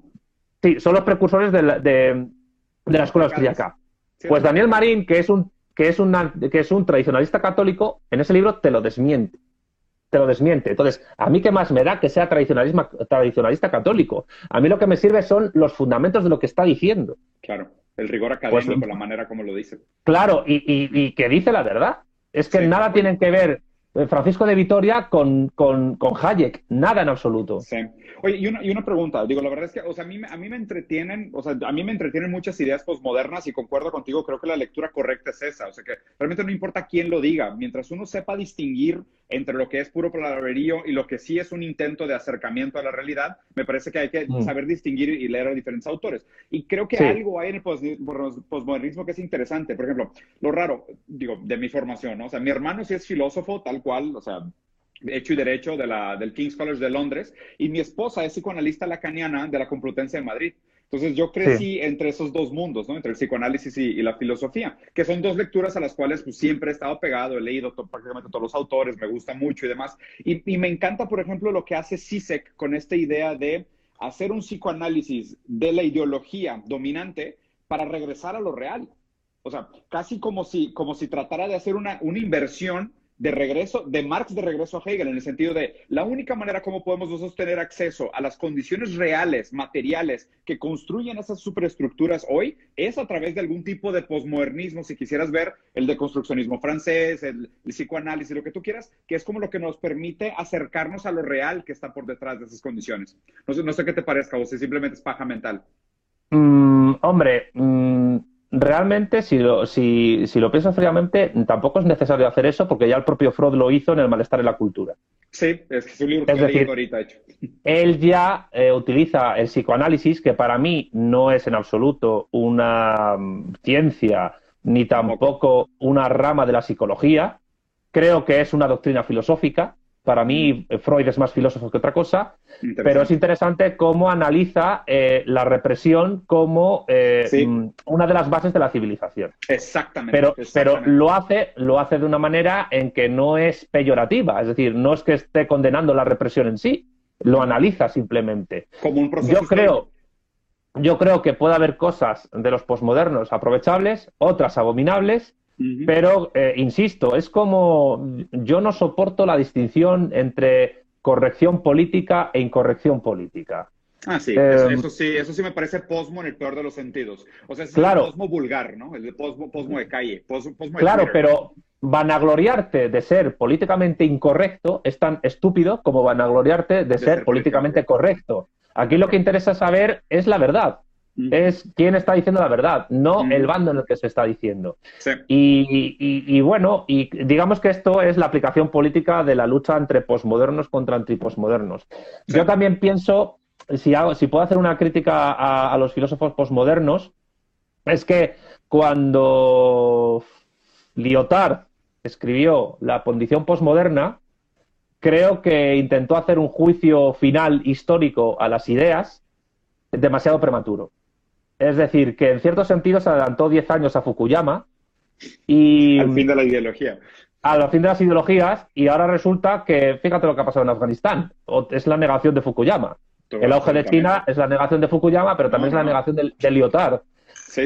sí, son los precursores de la, de, la escuela austríaca. Pues Daniel Marín, que es un que es, que es un tradicionalista católico, en ese libro te lo desmiente. Te lo desmiente. Entonces, a mí qué más me da que sea tradicionalista católico. A mí lo que me sirve son los fundamentos de lo que está diciendo. Claro, el rigor pues, académico, la manera como lo dice. Claro, y, y, que dice la verdad. Es que nada tienen que ver Francisco de Vitoria con, con, con, Hayek, nada en absoluto. Sí. Oye, y una, y una pregunta, digo, la verdad es que, o sea, a mí, a mí me entretienen, o sea, a mí me entretienen muchas ideas posmodernas y concuerdo contigo, creo que la lectura correcta es esa, o sea, que realmente no importa quién lo diga, mientras uno sepa distinguir entre lo que es puro palabrerío y lo que sí es un intento de acercamiento a la realidad, me parece que hay que mm. saber distinguir y leer a diferentes autores. Y creo que algo hay en el posmodernismo que es interesante. Por ejemplo, lo raro, digo, de mi formación, ¿no? O sea, mi hermano sí es filósofo, tal cual, o sea, hecho y derecho de la, del King's College de Londres, y mi esposa es psicoanalista lacaniana de la Complutense de Madrid. Entonces yo crecí entre esos dos mundos, ¿no? Entre el psicoanálisis y, la filosofía, que son dos lecturas a las cuales pues, siempre he estado pegado, he leído prácticamente todos los autores, me gusta mucho y demás. Y, y, me encanta, por ejemplo, lo que hace Sisek con esta idea de hacer un psicoanálisis de la ideología dominante para regresar a lo real. O sea, casi como si, como si tratara de hacer una, una inversión de regreso, de Marx de regreso a Hegel, en el sentido de la única manera como podemos nosotros tener acceso a las condiciones reales, materiales, que construyen esas superestructuras hoy, es a través de algún tipo de posmodernismo, si quisieras ver el deconstruccionismo francés, el, psicoanálisis, lo que tú quieras, que es como lo que nos permite acercarnos a lo real que está por detrás de esas condiciones. No sé, no sé qué te parezca, o si simplemente es paja mental. Mm, hombre, mm, realmente, si lo, si, si lo piensas fríamente, tampoco es necesario hacer eso porque ya el propio Freud lo hizo en El malestar en la cultura. Sí, es que es un libro que decir, ahorita hecho. Él ya eh, utiliza el psicoanálisis, que para mí no es en absoluto una mm, ciencia ni tampoco una rama de la psicología. Creo que es una doctrina filosófica para mí, mm. Freud es más filósofo que otra cosa, pero es interesante cómo analiza eh, la represión como eh, mm, una de las bases de la civilización. Exactamente pero, pero lo, hace, lo hace de una manera en que no es peyorativa, es decir, no es que esté condenando la represión en sí, lo analiza simplemente. Como un proceso. Yo creo, yo creo que puede haber cosas de los posmodernos aprovechables, otras abominables, pero, eh, insisto, es como yo no soporto la distinción entre corrección política e incorrección política. Ah, sí, eso, em, sí, eso sí me parece posmo en el peor de los sentidos. O sea, es claro, el posmo vulgar, ¿no? El de posmo, de calle. Posmo, claro, pero vanagloriarte de ser políticamente incorrecto es tan estúpido como vanagloriarte de, ser, políticamente correcto. Aquí lo que interesa saber es la verdad es quién está diciendo la verdad, no el bando en el que se está diciendo. Y, bueno, y digamos que esto es la aplicación política de la lucha entre posmodernos contra antiposmodernos. Yo también pienso, si, hago, si puedo hacer una crítica a, los filósofos posmodernos, es que cuando Lyotard escribió La condición posmoderna, creo que intentó hacer un juicio final histórico a las ideas demasiado prematuro. Es decir, que en cierto sentido se adelantó 10 años a Fukuyama y... Al fin de la ideología. Al fin de las ideologías y ahora resulta que, fíjate lo que ha pasado en Afganistán, es la negación de Fukuyama. el auge de China es la negación de Fukuyama, pero también es la negación de, Lyotard.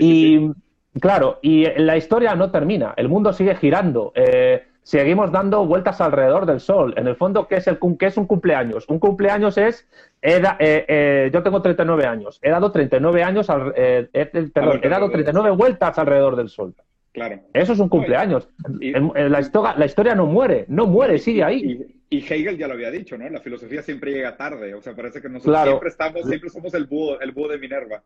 y claro, y la historia no termina, el mundo sigue girando. Eh, seguimos dando vueltas alrededor del sol. En el fondo, ¿qué es, el, qué es un cumpleaños? Un cumpleaños es, eh, eh, yo tengo 39 años, he dado 39 años, eh, perdón, he dado 39 vueltas alrededor del sol. Claro. Eso es un cumpleaños. la, historia, la historia no muere, no muere, sigue ahí. Y, Hegel ya lo había dicho, ¿no? La filosofía siempre llega tarde. O sea, parece que nosotros siempre estamos, siempre somos el búho, el búho de Minerva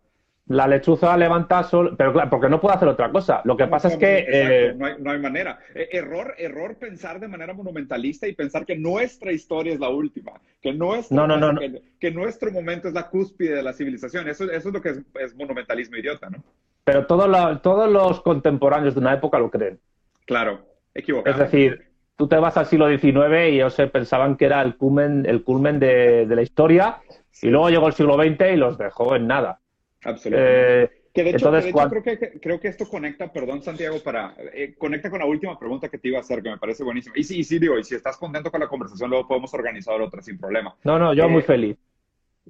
la lechuza levanta sol, pero claro, porque no puede hacer otra cosa. Lo que pasa es que... Eh, no, hay, no, hay, manera. E, error, error pensar de manera monumentalista y pensar que nuestra historia es la última, que nuestro, no, no, que, nuestro momento es la cúspide de la civilización. Eso, eso es lo que es, monumentalismo idiota, ¿no? Pero todos los contemporáneos de una época lo creen. Claro, equivocado. Es decir, tú te vas al siglo XIX y ellos pensaban que era el culmen, el culmen de, la historia y luego llegó el siglo XX y los dejó en nada. Absolutamente. Eh, que de hecho, creo, que, creo que esto conecta, perdón Santiago, para eh, conecta con la última pregunta que te iba a hacer, que me parece buenísima. Y sí, y sí, digo, y si estás contento con la conversación, luego podemos organizar otra sin problema. No, no, yo muy eh, feliz.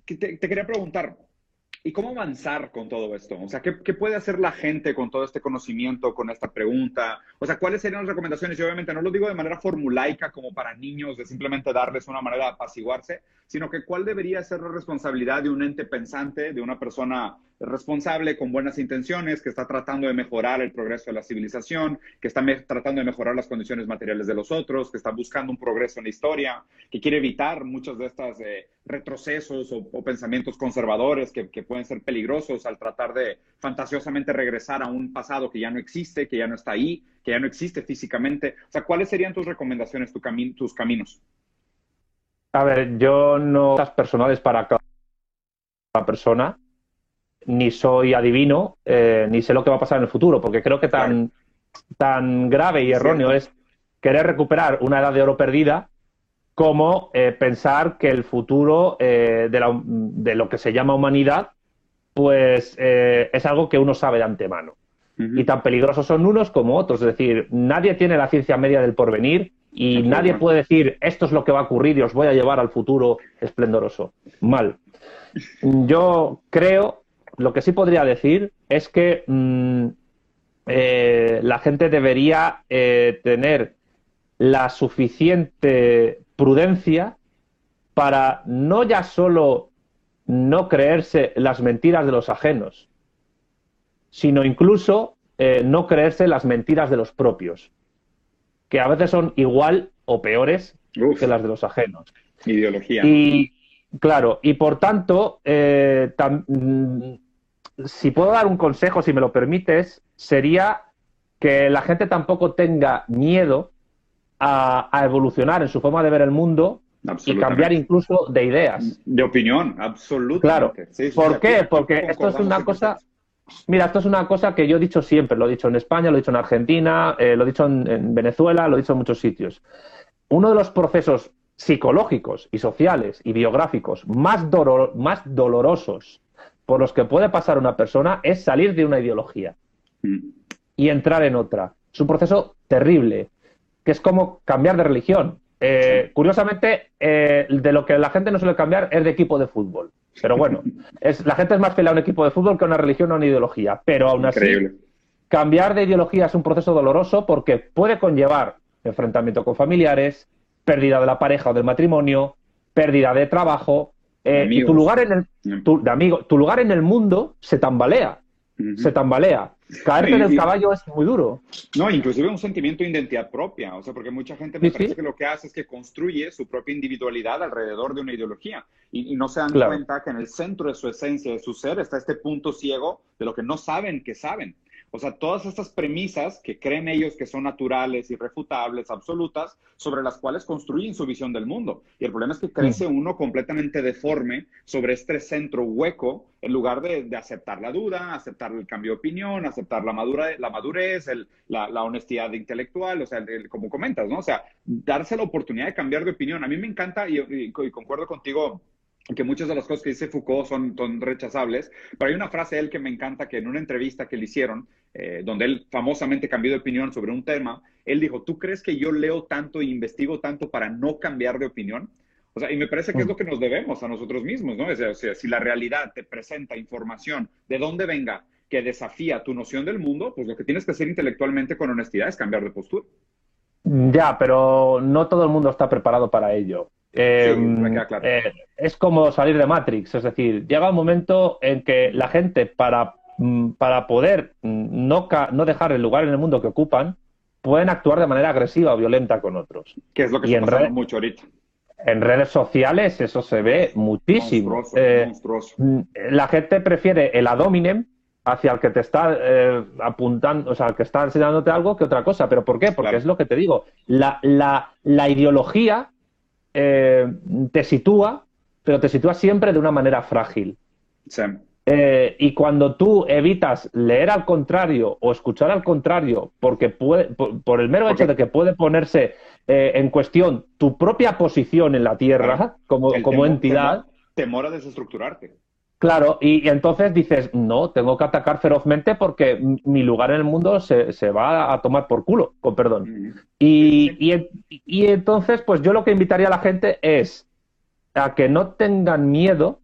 te, quería preguntar, ¿Y cómo avanzar con todo esto? O sea, ¿qué, puede hacer la gente con todo este conocimiento, con esta pregunta? O sea, ¿cuáles serían las recomendaciones? Y obviamente no lo digo de manera formulaica como para niños, de simplemente darles una manera de apaciguarse, sino que cuál debería ser la responsabilidad de un ente pensante, de una persona responsable, con buenas intenciones, que está tratando de mejorar el progreso de la civilización, que está tratando de mejorar las condiciones materiales de los otros, que está buscando un progreso en la historia, que quiere evitar muchos de estos eh, retrocesos o, pensamientos conservadores que, pueden ser peligrosos al tratar de fantasiosamente regresar a un pasado que ya no existe, que ya no está ahí, que ya no existe físicamente. O sea, ¿cuáles serían tus recomendaciones, tus caminos? A ver, yo no personales para cada persona ni soy adivino, eh, ni sé lo que va a pasar en el futuro, porque creo que tan, tan grave y erróneo es querer recuperar una edad de oro perdida como eh, pensar que el futuro eh, de, lo que se llama humanidad, pues es algo que uno sabe de antemano. Y tan peligrosos son unos como otros. Es decir, nadie tiene la ciencia media del porvenir y nadie puede decir esto es lo que va a ocurrir y os voy a llevar al futuro esplendoroso. Mal. Yo creo lo que sí podría decir es que mm, eh, la gente debería eh, tener la suficiente prudencia para no ya solo no creerse las mentiras de los ajenos, sino incluso eh, no creerse las mentiras de los propios, que a veces son igual o peores que las de los ajenos. Ideología. Y claro, y por tanto, mm, si puedo dar un consejo, si me lo permites, sería que la gente tampoco tenga miedo a, evolucionar en su forma de ver el mundo y cambiar incluso de ideas. De opinión, absolutamente. Claro. ¿Por qué? Porque esto es una cosa... Mira, esto es una cosa que yo he dicho siempre, lo he dicho en España, lo he dicho en Argentina, eh, lo he dicho en, Venezuela, lo he dicho en muchos sitios. Uno de los procesos psicológicos y sociales y biográficos más, más dolorosos por los que puede pasar una persona es salir de una ideología mm. y entrar en otra. Es un proceso terrible, que es como cambiar de religión. Eh, curiosamente, eh, de lo que la gente no suele cambiar es de equipo de fútbol. Pero bueno, es, la gente es más fiel a un equipo de fútbol que a una religión o una ideología. Pero aún así, cambiar de ideología es un proceso doloroso porque puede conllevar enfrentamiento con familiares, pérdida de la pareja o del matrimonio, pérdida de trabajo, eh, tu lugar en el tu, de amigo, tu lugar en el mundo se tambalea, se tambalea. Caerte del caballo es muy duro. No, inclusive un sentimiento de identidad propia, o sea, porque mucha gente me parece que lo que hace es que construye su propia individualidad alrededor de una ideología. Y, no se dan cuenta que en el centro de su esencia, de su ser, está este punto ciego de lo que no saben que saben. O sea, todas estas premisas que creen ellos que son naturales, irrefutables, absolutas, sobre las cuales construyen su visión del mundo. Y el problema es que crece uno completamente deforme sobre este centro hueco, en lugar de, aceptar la duda, aceptar el cambio de opinión, aceptar la, madura, la madurez, la, honestidad intelectual, o sea, como comentas, ¿no? O sea, darse la oportunidad de cambiar de opinión. A mí me encanta y concuerdo contigo que muchas de las cosas que dice Foucault son, rechazables, pero hay una frase de él que me encanta, que en una entrevista que le hicieron, eh, donde él famosamente cambió de opinión sobre un tema, él dijo, ¿tú crees que yo leo tanto e investigo tanto para no cambiar de opinión? O sea, y me parece que es lo que nos debemos a nosotros mismos, ¿no? O sea, si la realidad te presenta información de dónde venga que desafía tu noción del mundo, pues lo que tienes que hacer intelectualmente con honestidad es cambiar de postura. Ya, pero no todo el mundo está preparado para ello. Em, eh, es como salir de Matrix, es decir, llega un momento en que la gente para, mm, para poder mm, no, no dejar el lugar en el mundo que ocupan, pueden actuar de manera agresiva o violenta con otros. Que es lo que se está mucho ahorita. En redes sociales eso se ve muchísimo. Eh, mm, la gente prefiere el adominem hacia el que te está eh, apuntando, o sea, el que está enseñándote algo que otra cosa. ¿Pero por qué? Porque es lo que te digo. La, la, la ideología eh, te sitúa, pero te sitúa siempre de una manera frágil. Eh, y cuando tú evitas leer al contrario o escuchar al contrario, porque puede, por, el mero hecho de que puede ponerse eh, en cuestión tu propia posición en la Tierra como, como entidad. Temor a desestructurarte. Claro, y, entonces dices, no, tengo que atacar ferozmente porque mi lugar en el mundo se, se va a tomar por culo, con perdón. Y, y, entonces, pues yo lo que invitaría a la gente es a que no tengan miedo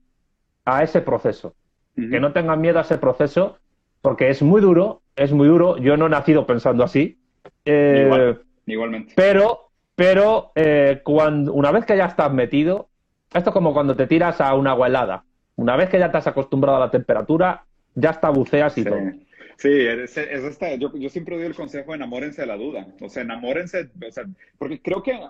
a ese proceso. Que no tengan miedo a ese proceso porque es muy duro, es muy duro. Yo no he nacido pensando así. Eh, igualmente. Pero, pero eh, cuando, una vez que ya estás metido, esto es como cuando te tiras a una agua helada una vez que ya te has acostumbrado a la temperatura, ya está buceas y todo. Sí, es, esta, yo, siempre doy el consejo, enamórense de la duda. O sea, enamórense, o sea, porque creo que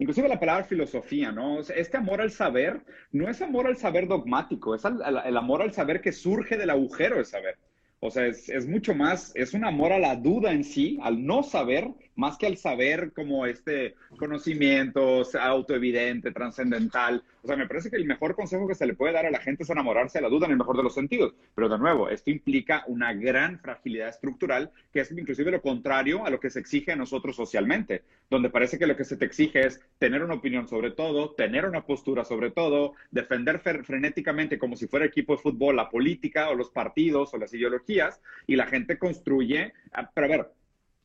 inclusive la palabra filosofía, ¿no? este amor al saber no es amor al saber dogmático, es el amor al saber que surge del agujero de saber. O sea, es, es, mucho más, es un amor a la duda en sí, al no saber, más que al saber como este conocimiento autoevidente, trascendental. O sea, me parece que el mejor consejo que se le puede dar a la gente es enamorarse de la duda en el mejor de los sentidos. Pero de nuevo, esto implica una gran fragilidad estructural, que es inclusive lo contrario a lo que se exige a nosotros socialmente, donde parece que lo que se te exige es tener una opinión sobre todo, tener una postura sobre todo, defender frenéticamente como si fuera equipo de fútbol la política o los partidos o las ideologías, y la gente construye, ah, pero a ver,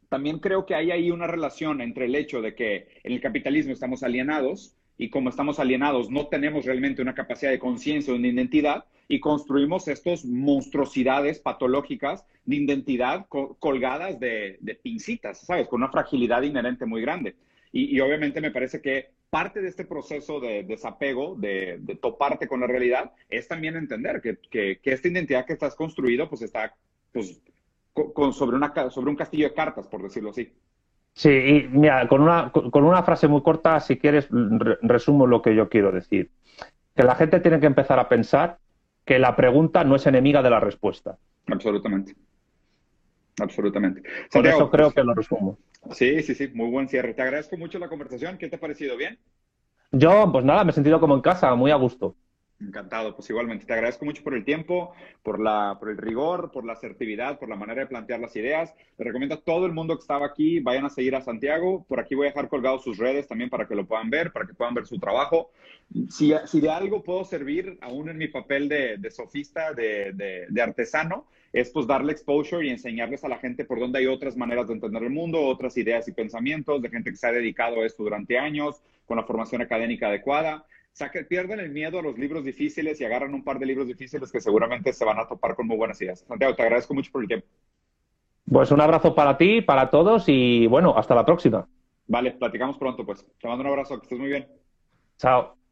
también creo que hay ahí una relación entre el hecho de que en el capitalismo estamos alienados y como estamos alienados no tenemos realmente una capacidad de conciencia o de identidad y construimos estas monstruosidades patológicas de identidad colgadas de, pincitas, ¿sabes? Con una fragilidad inherente muy grande. Y, obviamente me parece que parte de este proceso de desapego, de, toparte con la realidad, es también entender que, que, que, esta identidad que estás construido, pues está pues, con, sobre, una, sobre un castillo de cartas, por decirlo así. Sí, y mira, con una, con una frase muy corta, si quieres, resumo lo que yo quiero decir. Que la gente tiene que empezar a pensar que la pregunta no es enemiga de la respuesta. Absolutamente. Absolutamente. Por eso creo que lo resumo. Sí, sí, sí, muy buen cierre. Te agradezco mucho la conversación. ¿Qué te ha parecido? ¿Bien? Yo, pues nada, me he sentido como en casa, muy a gusto. Encantado, pues igualmente. Te agradezco mucho por el tiempo, por, la, por el rigor, por la asertividad, por la manera de plantear las ideas. Le recomiendo a todo el mundo que estaba aquí, vayan a seguir a Santiago. Por aquí voy a dejar colgados sus redes también para que lo puedan ver, para que puedan ver su trabajo. Si, si de algo puedo servir, aún en mi papel de, sofista, de, de, de, artesano, es pues darle exposure y enseñarles a la gente por dónde hay otras maneras de entender el mundo, otras ideas y pensamientos, de gente que se ha dedicado a esto durante años, con la formación académica adecuada saque, pierden el miedo a los libros difíciles y agarran un par de libros difíciles que seguramente se van a topar con muy buenas ideas. Santiago, te agradezco mucho por el tiempo. Pues un abrazo para ti, para todos y bueno, hasta la próxima. Vale, platicamos pronto pues. Te mando un abrazo, que estés muy bien. Chao.